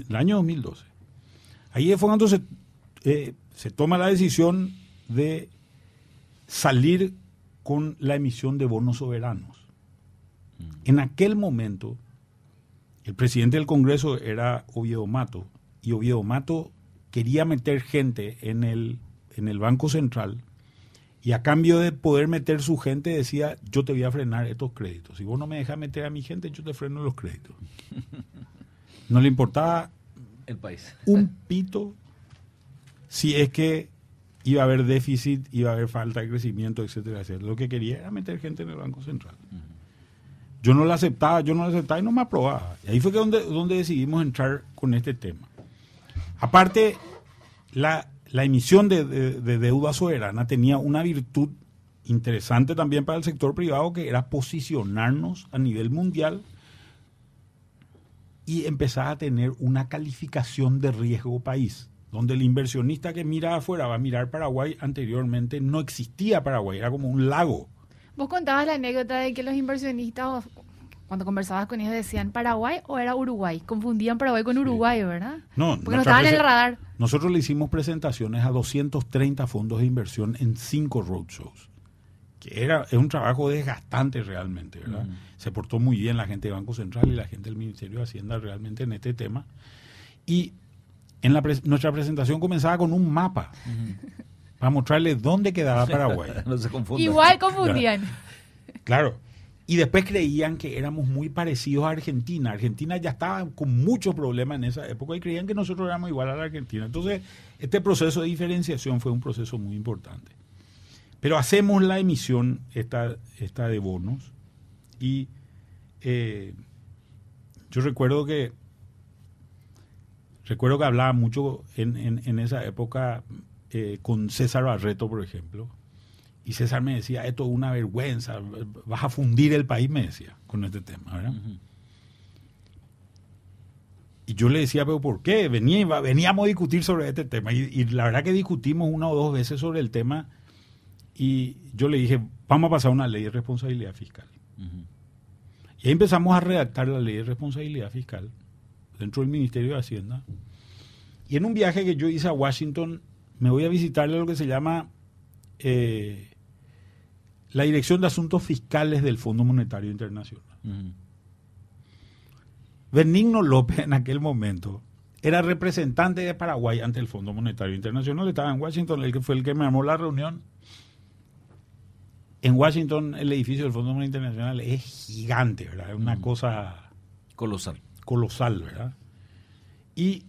el año 2012. Ahí fue cuando se, eh, se toma la decisión de salir con la emisión de bonos soberanos. Mm. En aquel momento, el presidente del Congreso era Oviedo Mato, y Oviedo Mato quería meter gente en el, en el Banco Central y a cambio de poder meter su gente decía, yo te voy a frenar estos créditos. Si vos no me dejas meter a mi gente, yo te freno los créditos. No le importaba el país. Un pito si es que iba a haber déficit, iba a haber falta de crecimiento, etcétera, etcétera. Lo que quería era meter gente en el Banco Central. Yo no lo aceptaba, yo no lo aceptaba y no me aprobaba. Y ahí fue que donde, donde decidimos entrar con este tema. Aparte, la la emisión de, deuda soberana tenía una virtud interesante también para el sector privado, que era posicionarnos a nivel mundial y empezar a tener una calificación de riesgo país, donde el inversionista que mira afuera va a mirar Paraguay, anteriormente no existía Paraguay, era como un lago. Vos contabas la anécdota de que los inversionistas cuando conversabas con ellos decían Paraguay o era Uruguay. Confundían Paraguay con Uruguay, ¿verdad? No, porque no estaban en el radar. Nosotros le hicimos presentaciones a 230 fondos de inversión en cinco roadshows. que era, es un trabajo desgastante realmente, ¿verdad? Se portó muy bien la gente de Banco Central y la gente del Ministerio de Hacienda realmente en este tema. Y en la nuestra presentación comenzaba con un mapa para mostrarles dónde quedaba Paraguay. no se Igual confundían. Claro. Y después creían que éramos muy parecidos a Argentina. Argentina ya estaba con muchos problemas en esa época y creían que nosotros éramos igual a la Argentina. Entonces, este proceso de diferenciación fue un proceso muy importante. Pero hacemos la emisión esta, esta de bonos y eh, yo recuerdo que recuerdo que hablaba mucho en, en, esa época eh, con César Barreto, por ejemplo, y César me decía, esto es una vergüenza, vas a fundir el país, me decía, con este tema, ¿verdad? Y yo le decía, pero ¿por qué? Venía, veníamos a discutir sobre este tema. Y, la verdad que discutimos una o dos veces sobre el tema. Y yo le dije, vamos a pasar una ley de responsabilidad fiscal. Y ahí empezamos a redactar la ley de responsabilidad fiscal dentro del Ministerio de Hacienda. Y en un viaje que yo hice a Washington, me voy a visitarle lo que se llama eh, la Dirección de Asuntos Fiscales del Fondo Monetario Internacional. Benigno López en aquel momento era representante de Paraguay ante el Fondo Monetario Internacional, estaba en Washington, el que fue el que me armó la reunión. En Washington el edificio del Fondo Monetario Internacional es gigante, ¿verdad? Es una cosa colosal. Colosal, ¿verdad? Y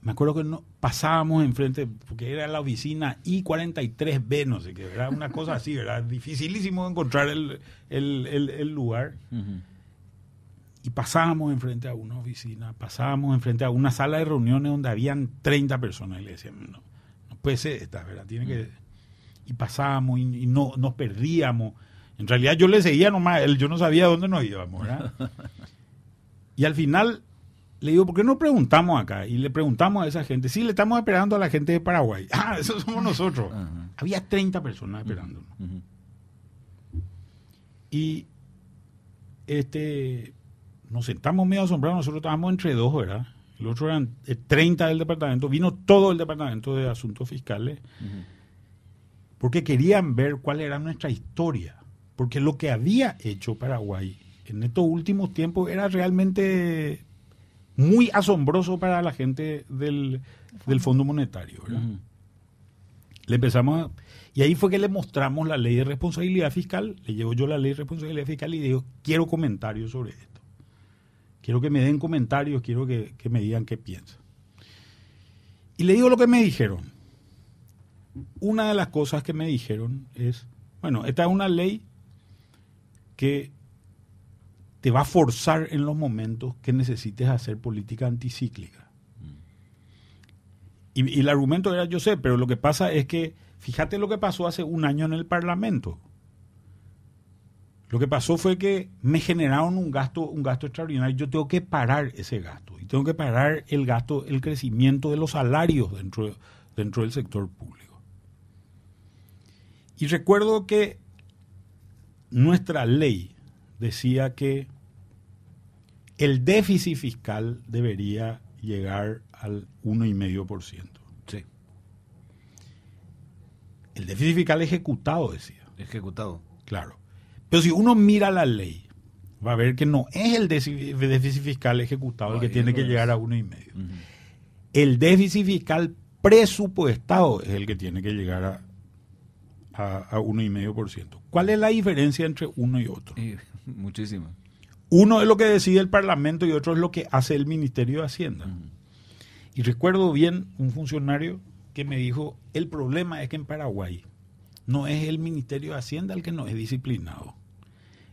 me acuerdo que no, pasábamos enfrente, porque era la oficina I-43B, no sé qué, era una cosa así, era dificilísimo encontrar el, lugar. Y pasábamos enfrente a una oficina, pasábamos enfrente a una sala de reuniones donde habían 30 personas. Y le decían, no, no puede ser esta, ¿verdad? Tiene que... Y pasábamos y, no nos perdíamos. En realidad yo le seguía nomás, yo no sabía dónde nos íbamos, ¿verdad? Y al final le digo, ¿por qué no preguntamos acá? Y le preguntamos a esa gente. Sí, le estamos esperando a la gente de Paraguay. Ah, eso somos nosotros. Había 30 personas esperándonos. Y este nos sentamos medio asombrados. Nosotros estábamos entre dos, ¿verdad? El otro eran 30 eh, del departamento. Vino todo el departamento de asuntos fiscales. Porque querían ver cuál era nuestra historia. Porque lo que había hecho Paraguay en estos últimos tiempos era realmente muy asombroso para la gente del, Fondo Monetario. Le empezamos y ahí fue que le mostramos la ley de responsabilidad fiscal, le llevo yo la ley de responsabilidad fiscal y digo, quiero comentarios sobre esto. Quiero que me den comentarios, quiero que, que me digan qué piensan. Y le digo lo que me dijeron. Una de las cosas que me dijeron es, bueno, esta es una ley que te va a forzar en los momentos que necesites hacer política anticíclica. Y, el argumento era, yo sé, pero lo que pasa es que, fíjate lo que pasó hace un año en el Parlamento. Lo que pasó fue que me generaron un gasto, un gasto extraordinario. Yo tengo que parar ese gasto y tengo que parar el gasto, el crecimiento de los salarios dentro, dentro del sector público. Y recuerdo que nuestra ley decía que el déficit fiscal debería llegar al 1,5%. Sí. El déficit fiscal ejecutado, decía. Ejecutado. Claro. Pero si uno mira la ley, va a ver que no es el déficit fiscal ejecutado el que tiene que llegar a 1,5%. El déficit fiscal presupuestado es el que tiene que llegar a, a, a 1,5%. ¿Cuál es la diferencia entre uno y otro? Muchísimo. Uno es lo que decide el Parlamento y otro es lo que hace el Ministerio de Hacienda. Y recuerdo bien un funcionario que me dijo, el problema es que en Paraguay no es el Ministerio de Hacienda el que no es disciplinado.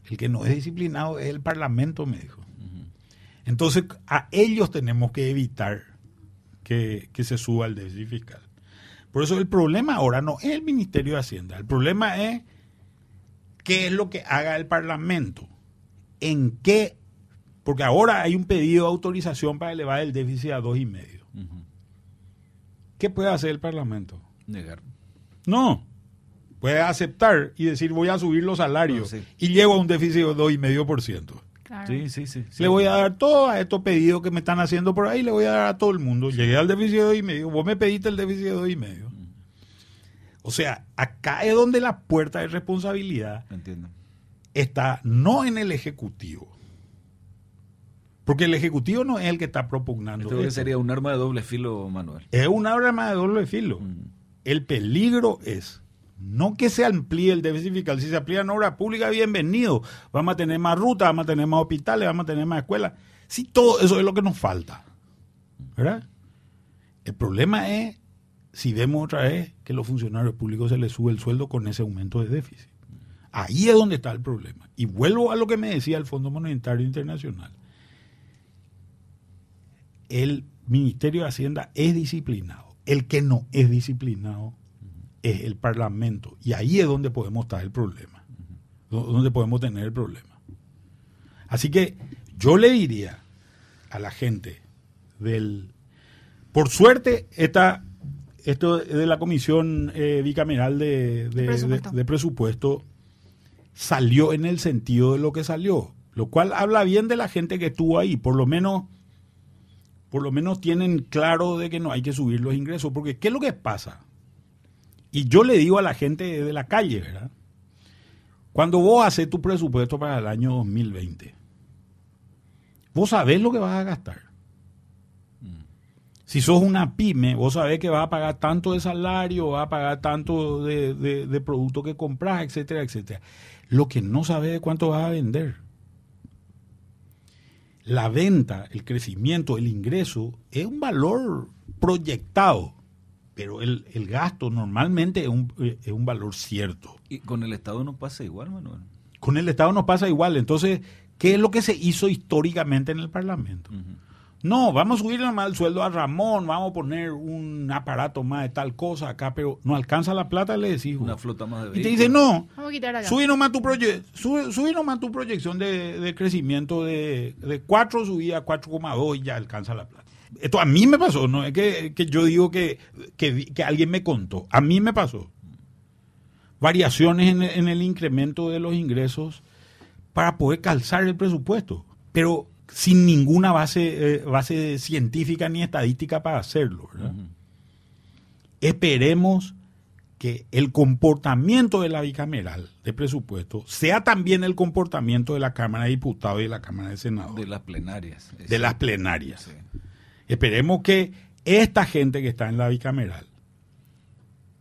El que no es disciplinado es el Parlamento, me dijo. Entonces, a ellos tenemos que evitar que, que, se suba el déficit fiscal. Por eso el problema ahora no es el Ministerio de Hacienda, el problema es qué es lo que haga el Parlamento, en qué, porque ahora hay un pedido de autorización para elevar el déficit a dos y medio. ¿Qué puede hacer el Parlamento? Negar. No, puede aceptar y decir voy a subir los salarios y llego a un déficit de dos y medio por ciento. Sí, sí, sí, Le voy a dar todos a estos pedidos que me están haciendo por ahí, le voy a dar a todo el mundo. Llegué al déficit de dos y medio, vos me pediste el déficit de dos y medio. O sea, acá es donde la puerta de responsabilidad Entiendo. está no en el Ejecutivo. Porque el Ejecutivo no es el que está propugnando. Esto esto. sería un arma de doble filo, Manuel. Es un arma de doble filo. Mm. El peligro es no que se amplíe el déficit fiscal. Si se amplía en obra pública, bienvenido. Vamos a tener más rutas, vamos a tener más hospitales, vamos a tener más escuelas. Sí, todo eso es lo que nos falta. ¿Verdad? El problema es si vemos otra vez que los funcionarios públicos se les sube el sueldo con ese aumento de déficit. Ahí es donde está el problema. Y vuelvo a lo que me decía el Fondo Monetario Internacional. El Ministerio de Hacienda es disciplinado. El que no es disciplinado es el Parlamento. Y ahí es donde podemos estar el problema. Do- Donde podemos tener el problema. Así que yo le diría a la gente del... Por suerte, esta, esto de la Comisión eh, Bicameral de, de- Presupuesto. de- de presupuesto salió en el sentido de lo que salió. Lo cual habla bien de la gente que estuvo ahí. Por lo menos por lo menos tienen claro de que no hay que subir los ingresos, porque ¿qué es lo que pasa? Y yo le digo a la gente de la calle, ¿verdad? Cuando vos haces tu presupuesto para el año 2020, vos sabés lo que vas a gastar. Si sos una pyme, vos sabés que vas a pagar tanto de salario, vas a pagar tanto de, de, de producto que compras, etcétera, etcétera. Lo que no sabés es cuánto vas a vender la venta, el crecimiento, el ingreso es un valor proyectado, pero el, el gasto normalmente es un, es un valor cierto. Y con el Estado no pasa igual, Manuel. Con el Estado nos pasa igual. Entonces, ¿qué es lo que se hizo históricamente en el Parlamento? No, vamos a subir más el sueldo a Ramón, vamos a poner un aparato más de tal cosa acá, pero no alcanza la plata, le decís. Una flota más de Y te vehículos. dice, no, Vamos a quitar acá. Subí nomás tu, proye subí nomás tu proyección de, de crecimiento de, de 4, subí a 4,2 y ya alcanza la plata. Esto a mí me pasó, no es que, que yo digo que, que, alguien me contó, a mí me pasó. Variaciones en, el- en el incremento de los ingresos para poder calzar el presupuesto, pero sin ninguna base, eh, base científica ni estadística para hacerlo. esperemos que el comportamiento de la bicameral de presupuesto sea también el comportamiento de la Cámara de Diputados y de la Cámara de Senadores, De de, las plenarias. las plenarias. Sí. Esperemos que esta gente que está en la bicameral,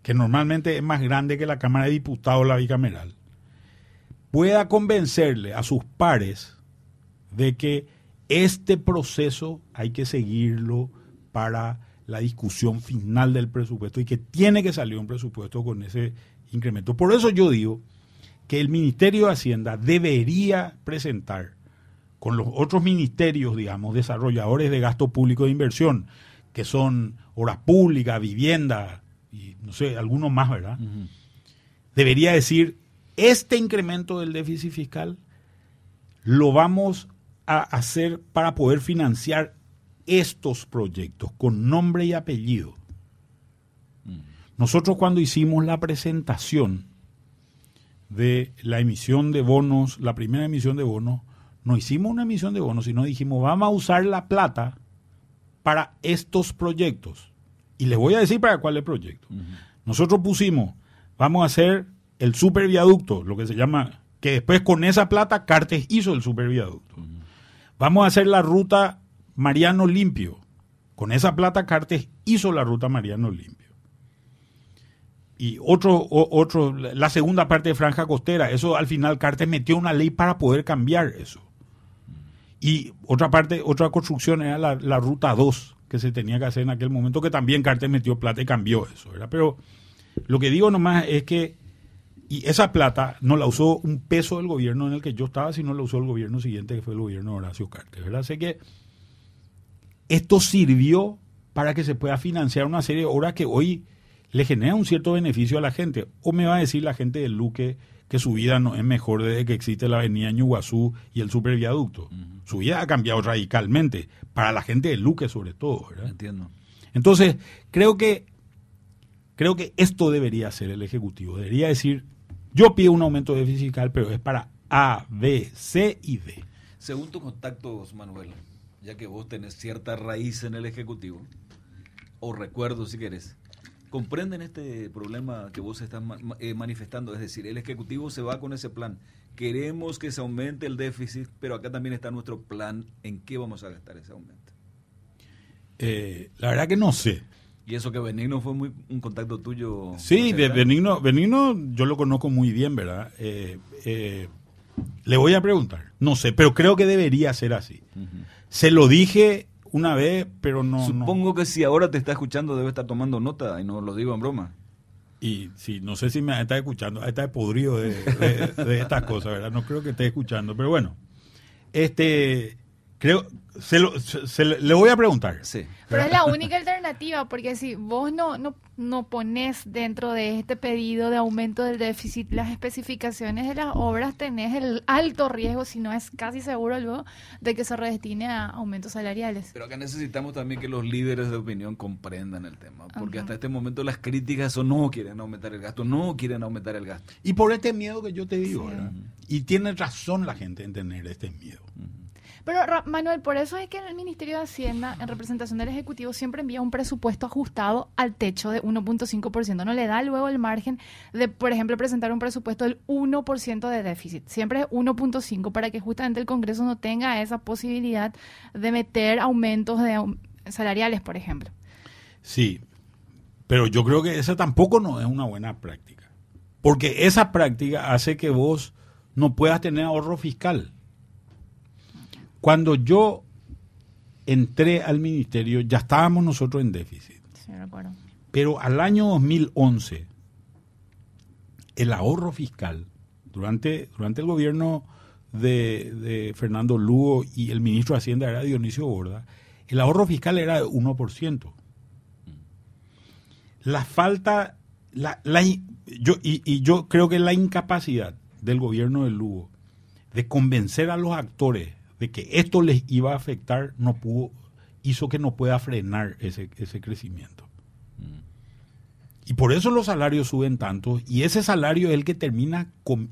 que normalmente es más grande que la Cámara de Diputados la bicameral, pueda convencerle a sus pares de que este proceso hay que seguirlo para la discusión final del presupuesto y que tiene que salir un presupuesto con ese incremento. Por eso yo digo que el Ministerio de Hacienda debería presentar con los otros ministerios, digamos, desarrolladores de gasto público de inversión, que son obras públicas, vivienda y no sé, algunos más, ¿verdad? Debería decir, este incremento del déficit fiscal lo vamos a hacer para poder financiar estos proyectos con nombre y apellido. Nosotros cuando hicimos la presentación de la emisión de bonos, la primera emisión de bonos, no hicimos una emisión de bonos, sino dijimos, vamos a usar la plata para estos proyectos. Y les voy a decir para cuál es el proyecto. Nosotros pusimos, vamos a hacer el superviaducto, lo que se llama, que después con esa plata Cartes hizo el superviaducto. Vamos a hacer la ruta Mariano Limpio. Con esa plata Cartes hizo la ruta Mariano Limpio. Y otro, otro, la segunda parte de Franja Costera, eso al final Cartes metió una ley para poder cambiar eso. Y otra parte, otra construcción era la, la ruta 2 que se tenía que hacer en aquel momento, que también Cartes metió plata y cambió eso, ¿verdad? Pero lo que digo nomás es que, y esa plata no la usó un peso del gobierno en el que yo estaba, sino la usó el gobierno siguiente, que fue el gobierno de Horacio Cartes, ¿verdad? Así que esto sirvió para que se pueda financiar una serie de obras que hoy le genera un cierto beneficio a la gente. O me va a decir la gente del Luque que su vida no es mejor desde que existe la avenida Ñuguazú y el superviaducto. Su vida ha cambiado radicalmente, para la gente del Luque sobre todo, ¿verdad? Entiendo. Entonces, creo que creo que esto debería ser el Ejecutivo. Debería decir, yo pido un aumento de déficit fiscal, pero es para A, B, C y D. Según tus contactos, Manuel, ya que vos tenés cierta raíz en el Ejecutivo, o recuerdo si querés, comprenden este problema que vos estás eh, manifestando, es decir, el Ejecutivo se va con ese plan. Queremos que se aumente el déficit, pero acá también está nuestro plan en qué vamos a gastar ese aumento. Eh, la verdad que no sé. Y eso que Benigno fue muy un contacto tuyo. Sí, de Benigno, Benigno yo lo conozco muy bien, ¿verdad? Eh, le voy a preguntar, no sé, pero creo que debería ser así. Se lo dije una vez, pero no. Supongo que si ahora te está escuchando debe estar tomando nota y no lo digo en broma. Y sí, no sé si me está escuchando, está podrido de, de estas cosas, ¿verdad? No creo que esté escuchando, pero bueno. Este, Creo, se, lo, se, le voy a preguntar. Sí. Pero es la única alternativa, porque si vos no, no, no pones dentro de este pedido de aumento del déficit las especificaciones de las obras, tenés el alto riesgo, si no es casi seguro luego, de que se redestine a aumentos salariales. Pero acá necesitamos también que los líderes de opinión comprendan el tema, porque hasta este momento las críticas son no quieren aumentar el gasto, no quieren aumentar el gasto. Y por este miedo que yo te digo, Y tiene razón la gente en tener este miedo. Pero Manuel, por eso es que el Ministerio de Hacienda, en representación del Ejecutivo, siempre envía un presupuesto ajustado al techo de 1.5%. No le da luego el margen de, por ejemplo, presentar un presupuesto del 1% de déficit. Siempre es 1.5 para que justamente el Congreso no tenga esa posibilidad de meter aumentos de salariales, por ejemplo. Sí, pero yo creo que esa tampoco no es una buena práctica. Porque esa práctica hace que vos no puedas tener ahorro fiscal. Cuando yo entré al ministerio, ya estábamos nosotros en déficit. Sí, recuerdo. Pero al año 2011, el ahorro fiscal, durante, durante el gobierno de, Fernando Lugo y el ministro de Hacienda era Dionisio Borda, el ahorro fiscal era de 1%. La falta, la, yo, y, y, yo creo que la incapacidad del gobierno de Lugo de convencer a los actores de que esto les iba a afectar, no pudo, hizo que no pueda frenar ese, ese crecimiento. Mm. Y por eso los salarios suben tanto, y ese salario es el que termina con,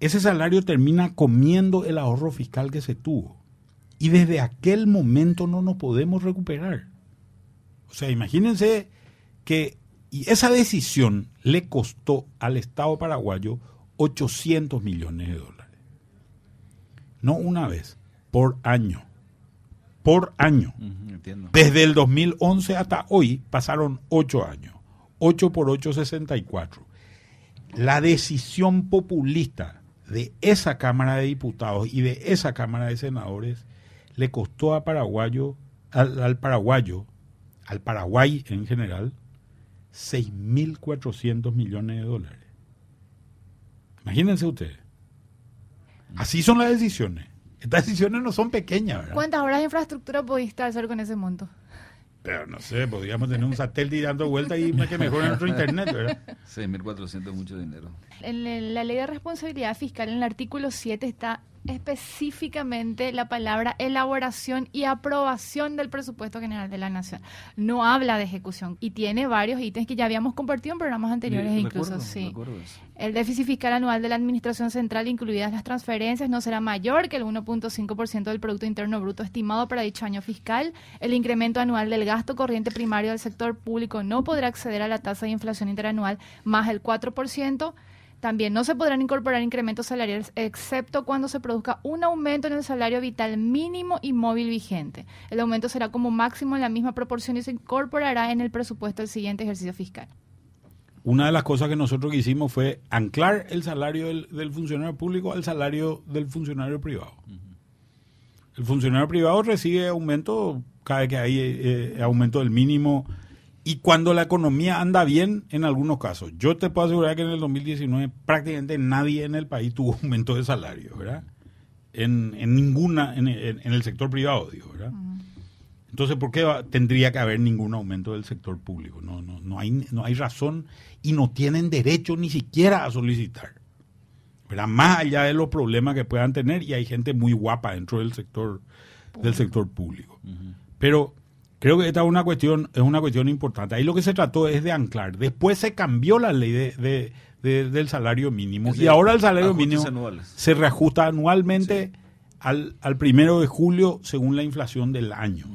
ese salario termina comiendo el ahorro fiscal que se tuvo. Y desde aquel momento no nos podemos recuperar. O sea, imagínense que y esa decisión le costó al Estado paraguayo 800 millones de dólares no una vez, por año. Por año. Desde el 2011 hasta hoy pasaron ocho años. 8 por 8, 64. La decisión populista de esa Cámara de Diputados y de esa Cámara de Senadores le costó a paraguayo, al, al paraguayo, al Paraguay en general, 6.400 millones de dólares. Imagínense ustedes. Así son las decisiones. Estas decisiones no son pequeñas, ¿verdad? ¿Cuántas horas de infraestructura pudiste hacer con ese monto? Pero no sé, podríamos tener un satélite dando vueltas y que mejore nuestro internet, ¿verdad? 6.400 mucho dinero. En la ley de responsabilidad fiscal, en el artículo 7 está específicamente la palabra elaboración y aprobación del presupuesto general de la nación. No habla de ejecución y tiene varios ítems que ya habíamos compartido en programas anteriores incluso. sí. El déficit fiscal anual de la Administración Central, incluidas las transferencias, no será mayor que el 1.5% del Producto Interno Bruto estimado para dicho año fiscal. El incremento anual del gasto corriente primario del sector público no podrá acceder a la tasa de inflación interanual más el 4%. También no se podrán incorporar incrementos salariales excepto cuando se produzca un aumento en el salario vital mínimo y móvil vigente. El aumento será como máximo en la misma proporción y se incorporará en el presupuesto del siguiente ejercicio fiscal. Una de las cosas que nosotros hicimos fue anclar el salario del, funcionario público al salario del funcionario privado. El funcionario privado recibe aumento cada vez que hay eh, aumento del mínimo y cuando la economía anda bien, en algunos casos. Yo te puedo asegurar que en el 2019 prácticamente nadie en el país tuvo aumento de salario, ¿verdad? En, ninguna, en, el sector privado, digo, ¿verdad? Entonces, ¿por qué tendría que haber ningún aumento del sector público? No, no, no, hay, no hay razón y no tienen derecho ni siquiera a solicitar. ¿verdad? Más allá de los problemas que puedan tener, y hay gente muy guapa dentro del sector, del sector público. Pero Creo que esta es una cuestión, es una cuestión importante. Ahí lo que se trató es de anclar. Después se cambió la ley de, del salario mínimo y ahora el salario mínimo se reajusta anualmente al, al, primero de julio según la inflación del año.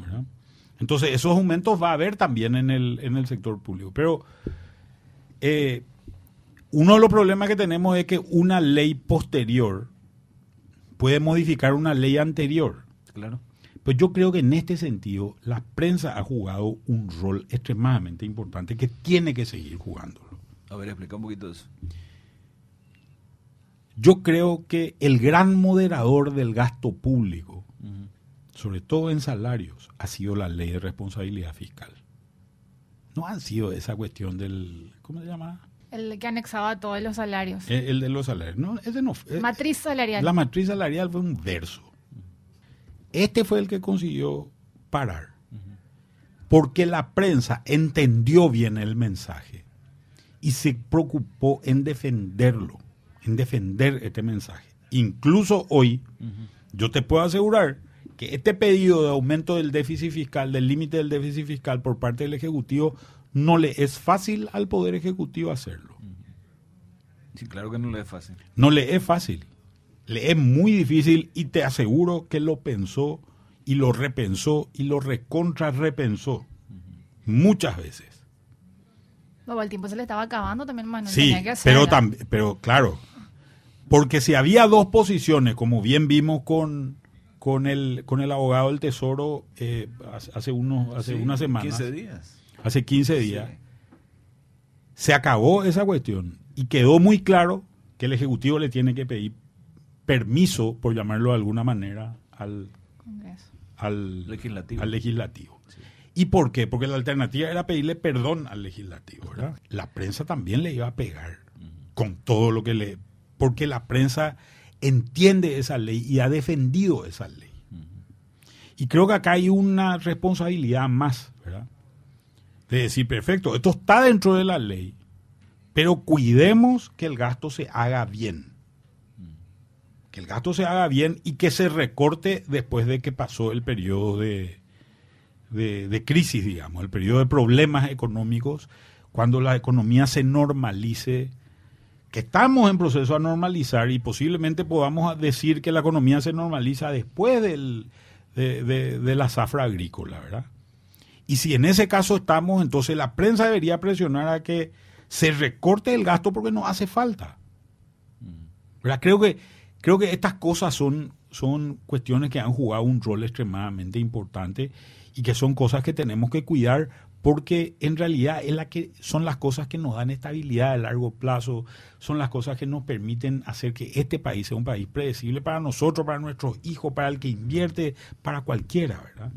Entonces, esos aumentos va a haber también en el, en el sector público. Pero eh, uno de los problemas que tenemos es que una ley posterior puede modificar una ley anterior. Claro. Pues yo creo que en este sentido la prensa ha jugado un rol extremadamente importante que tiene que seguir jugándolo. A ver, explica un poquito eso. Yo creo que el gran moderador del gasto público, sobre todo en salarios, ha sido la ley de responsabilidad fiscal. No ha sido esa cuestión del, ¿cómo se llama? El que anexaba todos los salarios. El, el de los salarios. No, ese no. fue- Matriz salarial. La matriz salarial fue un verso. Este fue el que consiguió parar. Porque la prensa entendió bien el mensaje y se preocupó en defenderlo, en defender este mensaje. Incluso hoy, yo te puedo asegurar que este pedido de aumento del déficit fiscal, del límite del déficit fiscal por parte del Ejecutivo, no le es fácil al Poder Ejecutivo hacerlo. Sí, claro que no le es fácil. No le es fácil. Le es muy difícil y te aseguro que lo pensó y lo repensó y lo recontra repensó muchas veces. No, el tiempo se le estaba acabando también, Manuel. Sí, Tenía que pero hacerla. también, pero claro, porque si había dos posiciones, como bien vimos con con el con el abogado del Tesoro eh, hace- hace unos hace Sí, unas semanas, 15 días. hace 15 días, Sí. se acabó esa cuestión y quedó muy claro que el ejecutivo le tiene que pedir permiso, por llamarlo de alguna manera, al Congreso. al Legislativo. al legislativo. ¿Y por qué? Porque la alternativa era pedirle perdón al legislativo, ¿verdad? La prensa también le iba a pegar con todo lo que le... Porque la prensa entiende esa ley y ha defendido esa ley. Y creo que acá hay una responsabilidad más, ¿verdad? De decir, perfecto, esto está dentro de la ley, pero cuidemos que el gasto se haga bien. Que el gasto se haga bien y que se recorte después de que pasó el periodo de, de, de crisis, digamos, el periodo de problemas económicos, cuando la economía se normalice, que estamos en proceso a normalizar y posiblemente podamos decir que la economía se normaliza después del, de, de- de la zafra agrícola, ¿verdad? Y si en ese caso estamos, entonces la prensa debería presionar a que se recorte el gasto porque no hace falta. ¿Verdad? Creo que, creo que estas cosas son, son cuestiones que han jugado un rol extremadamente importante y que son cosas que tenemos que cuidar porque en realidad es la que son las cosas que nos dan estabilidad a largo plazo, son las cosas que nos permiten hacer que este país sea un país predecible para nosotros, para nuestros hijos, para el que invierte, para cualquiera, ¿verdad?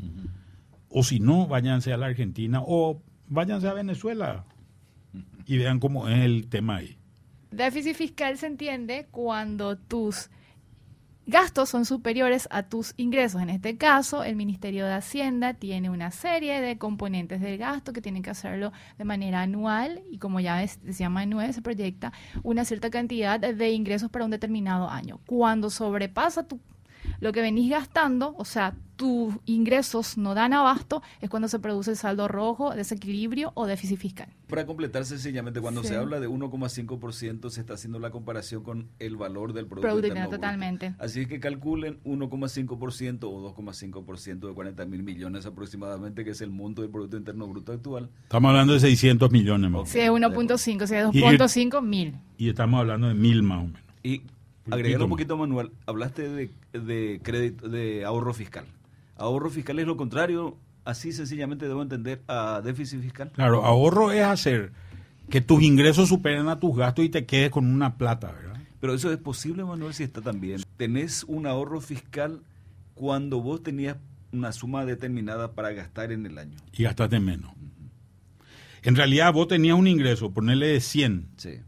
O si no, váyanse a la Argentina o váyanse a Venezuela y vean cómo es el tema ahí. Déficit fiscal se entiende cuando tus gastos son superiores a tus ingresos. En este caso, el Ministerio de Hacienda tiene una serie de componentes del gasto que tienen que hacerlo de manera anual y como ya ves- decía Manuel, se proyecta una cierta cantidad de ingresos para un determinado año. Cuando sobrepasa tu lo que venís gastando, o sea, tus ingresos no dan abasto, es cuando se produce el saldo rojo, desequilibrio o déficit fiscal. Para completar sencillamente, cuando Sí. se habla de 1,5%, se está haciendo la comparación con el valor del Producto, Producto Interno Interno, Bruto. totalmente. Así que calculen 1,5% o 2,5% de 40 mil millones aproximadamente, que es el monto del Producto Interno Bruto actual. Estamos hablando de 600 millones más o menos. es 1.5, si es Y- 2.5, mil. y estamos hablando de mil más o menos. Y agregando un poquito, Manuel, hablaste de, de crédito, de ahorro fiscal. Ahorro fiscal es lo contrario, así sencillamente debo entender, a déficit fiscal. Claro, ahorro es hacer que tus ingresos superen a tus gastos y te quedes con una plata, ¿verdad? Pero eso es posible, Manuel, si está también. Tenés un ahorro fiscal cuando vos tenías una suma determinada para gastar en el año. Y gastaste menos. En realidad vos tenías un ingreso, ponerle de 100. Sí.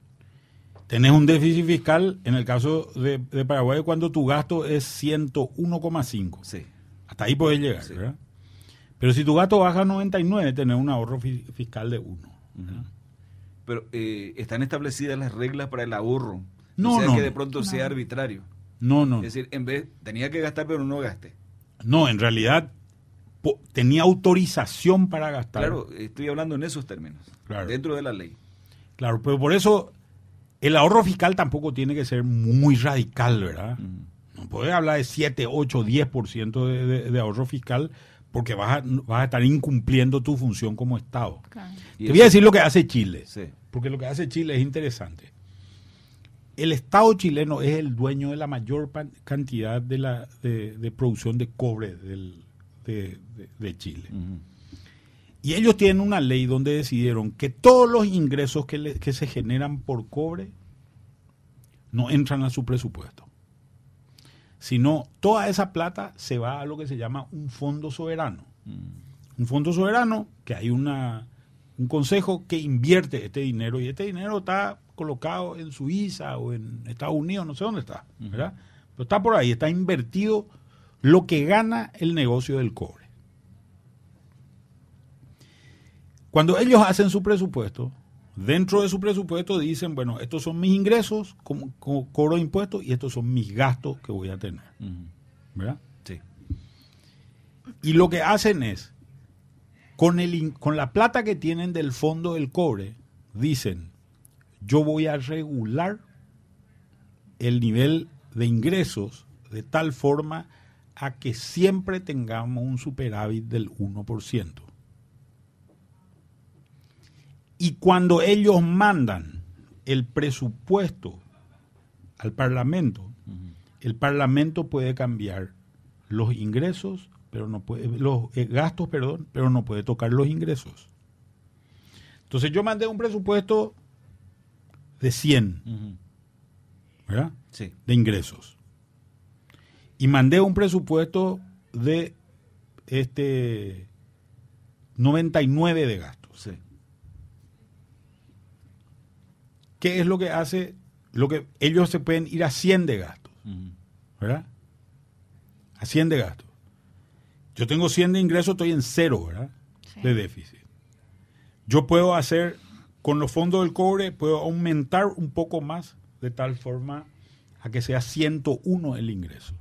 Tenés un déficit fiscal, en el caso de, de Paraguay, cuando tu gasto es 101,5. Sí. Hasta ahí puedes llegar, Sí. ¿verdad? Pero si tu gasto baja a 99, tenés un ahorro fi- fiscal de 1. Pero eh, están establecidas las reglas para el ahorro. No, o sea no, que de no. pronto sea arbitrario. No, no. Es decir, en vez, tenía que gastar, pero no gasté. No, en realidad tenía autorización para gastar. Claro, estoy hablando en esos términos. Claro. Dentro de la ley. Claro, pero por eso el ahorro fiscal tampoco tiene que ser muy radical, ¿verdad? No puede hablar de 7, 8, 10% de, de, de ahorro fiscal porque vas a, vas a estar incumpliendo tu función como Estado. Claro. Te voy a decir lo que hace Chile, Sí. porque lo que hace Chile es interesante. El Estado chileno es el dueño de la mayor pan- cantidad de, la, de, de producción de cobre del- de, de- de Chile. Y ellos tienen una ley donde decidieron que todos los ingresos que, le- que se generan por cobre no entran a su presupuesto. Sino toda esa plata se va a lo que se llama un fondo soberano. Un fondo soberano que hay una, un consejo que invierte este dinero y este dinero está colocado en Suiza o en Estados Unidos, no sé dónde está, ¿verdad? Pero está por ahí, está invertido lo que gana el negocio del cobre. Cuando ellos hacen su presupuesto, dentro de su presupuesto dicen, bueno, estos son mis ingresos como, como cobro de impuestos y estos son mis gastos que voy a tener. ¿verdad? Sí. Y lo que hacen es, con, el, con la plata que tienen del fondo del cobre, dicen, yo voy a regular el nivel de ingresos de tal forma a que siempre tengamos un superávit del 1%. Y cuando ellos mandan el presupuesto al Parlamento, el Parlamento puede cambiar los ingresos, pero no puede, los eh, gastos, perdón, pero no puede tocar los ingresos. Entonces yo mandé un presupuesto de 100, Ujú. ¿verdad? Sí. De ingresos. Y mandé un presupuesto de este 99 de gastos. Sí. ¿Qué es lo que hace? Lo que ellos se pueden ir a 100 de gastos. ¿verdad? A 100 de gasto. Yo tengo 100 de ingreso, estoy en cero, ¿verdad? Sí. De déficit. Yo puedo hacer, con los fondos del cobre, puedo aumentar un poco más de tal forma a que sea 101 el ingreso.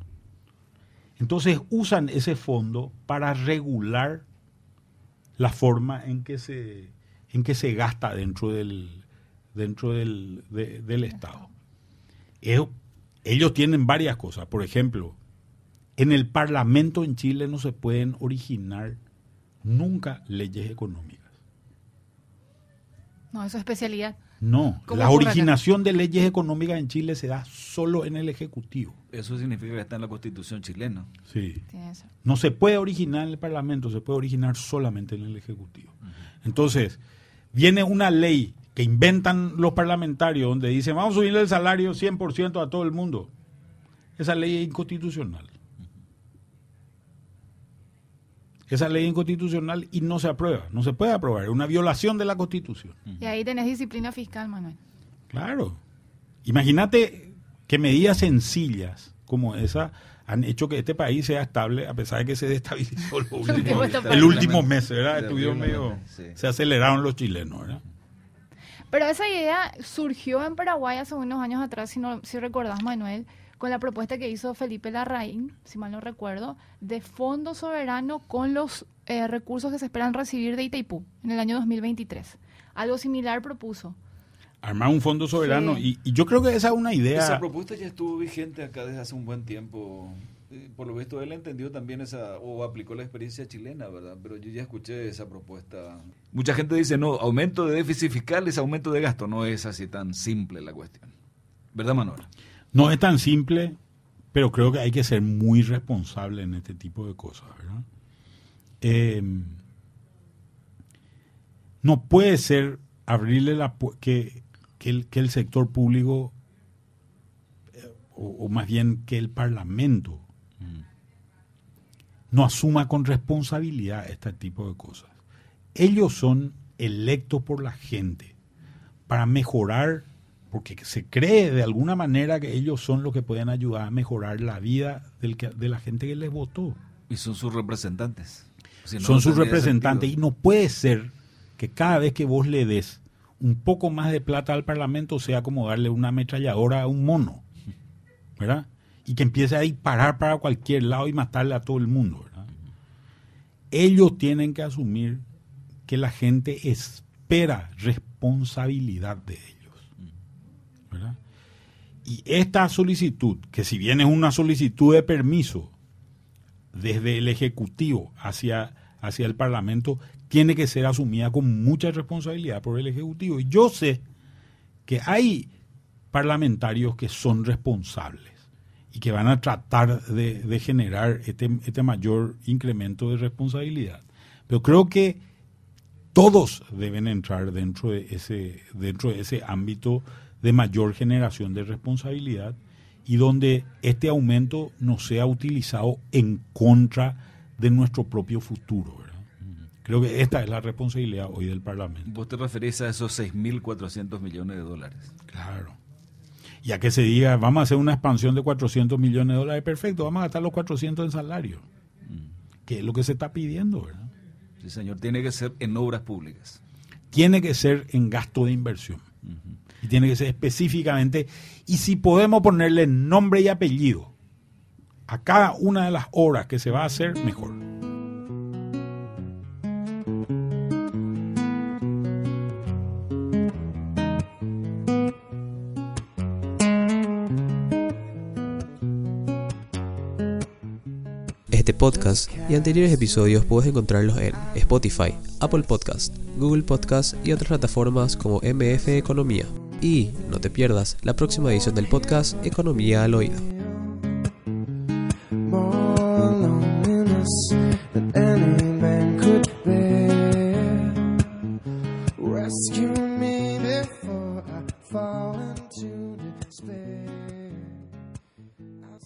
Entonces usan ese fondo para regular la forma en que se, en que se gasta dentro del, dentro del, de- del Estado. Ellos, ellos tienen varias cosas. Por ejemplo, en el Parlamento en Chile no se pueden originar nunca leyes económicas. No, eso es especialidad. No, ¿Cómo la acá? originación de leyes económicas en Chile se da solo en el Ejecutivo. Eso significa que está en la constitución chilena. Sí. Eso. No se puede originar en el Parlamento, se puede originar solamente en el Ejecutivo. Entonces, viene una ley que inventan los parlamentarios donde dicen, vamos a subirle el salario 100% a todo el mundo. Esa ley es inconstitucional. Esa ley es inconstitucional y no se aprueba, no se puede aprobar, es una violación de la Constitución. Y ahí tenés disciplina fiscal, Manuel. Claro. Imagínate que medidas sencillas como esa han hecho que este país sea estable a pesar de que se destabilizó el último mes, ¿verdad? Estuvieron medio, Sí. se aceleraron los chilenos, ¿verdad? Pero esa idea surgió en Paraguay hace unos años atrás, si, no, si recordás, Manuel, con la propuesta que hizo Felipe Larraín, si mal no recuerdo, de fondo soberano con los eh, recursos que se esperan recibir de Itaipú en el año 2023. Algo similar propuso. Armar un fondo soberano Sí. y, y yo creo que esa es una idea. Esa propuesta ya estuvo vigente acá desde hace un buen tiempo. Eh, Por lo visto, él entendió también esa, o aplicó la experiencia chilena, ¿verdad? Pero yo ya escuché esa propuesta. Mucha gente dice, no, aumento de déficit fiscal es aumento de gasto. No es así tan simple la cuestión. ¿Verdad, Manuel? No es tan simple, pero creo que hay que ser muy responsable en este tipo de cosas, ¿verdad? Eh, no puede ser abrirle la que, que, el, que el sector público, eh, o, o más bien que el Parlamento, no asuma con responsabilidad este tipo de cosas. Ellos son electos por la gente para mejorar, porque se cree de alguna manera que ellos son los que pueden ayudar a mejorar la vida del que- de la gente que les votó. Y son sus representantes. Si no, son no sus representantes y no puede ser que cada vez que vos le des un poco más de plata al Parlamento sea como darle una ametralladora a un mono, ¿verdad? Y que empiece a disparar para cualquier lado y matarle a todo el mundo. Ellos tienen que asumir que la gente espera responsabilidad de ellos. Y esta solicitud, que si bien es una solicitud de permiso, desde el Ejecutivo hacia, hacia el Parlamento tiene que ser asumida con mucha responsabilidad por el Ejecutivo. Y yo sé que hay parlamentarios que son responsables y que van a tratar de, generar este, este mayor incremento de responsabilidad. Pero creo que todos deben entrar dentro de ese, dentro de ese ámbito de mayor generación de responsabilidad y donde este aumento no sea utilizado en contra de nuestro propio futuro. Creo que esta es la responsabilidad hoy del Parlamento. Vos te referís a esos 6.400 millones de dólares. Claro. Y a que se diga, vamos a hacer una expansión de 400 millones de dólares, perfecto, vamos a gastar los 400 en salario, mm. que es lo que se está pidiendo, ¿verdad? Sí, señor, tiene que ser en obras públicas. Tiene que ser en gasto de inversión. Y tiene que ser específicamente, y si podemos ponerle nombre y apellido a cada una de las obras que se va a hacer, mejor. Este podcast y anteriores episodios puedes encontrarlos en Spotify, Apple Podcast, Google Podcast y otras plataformas como MF Economía. Y no te pierdas la próxima edición del podcast Economía al Oído.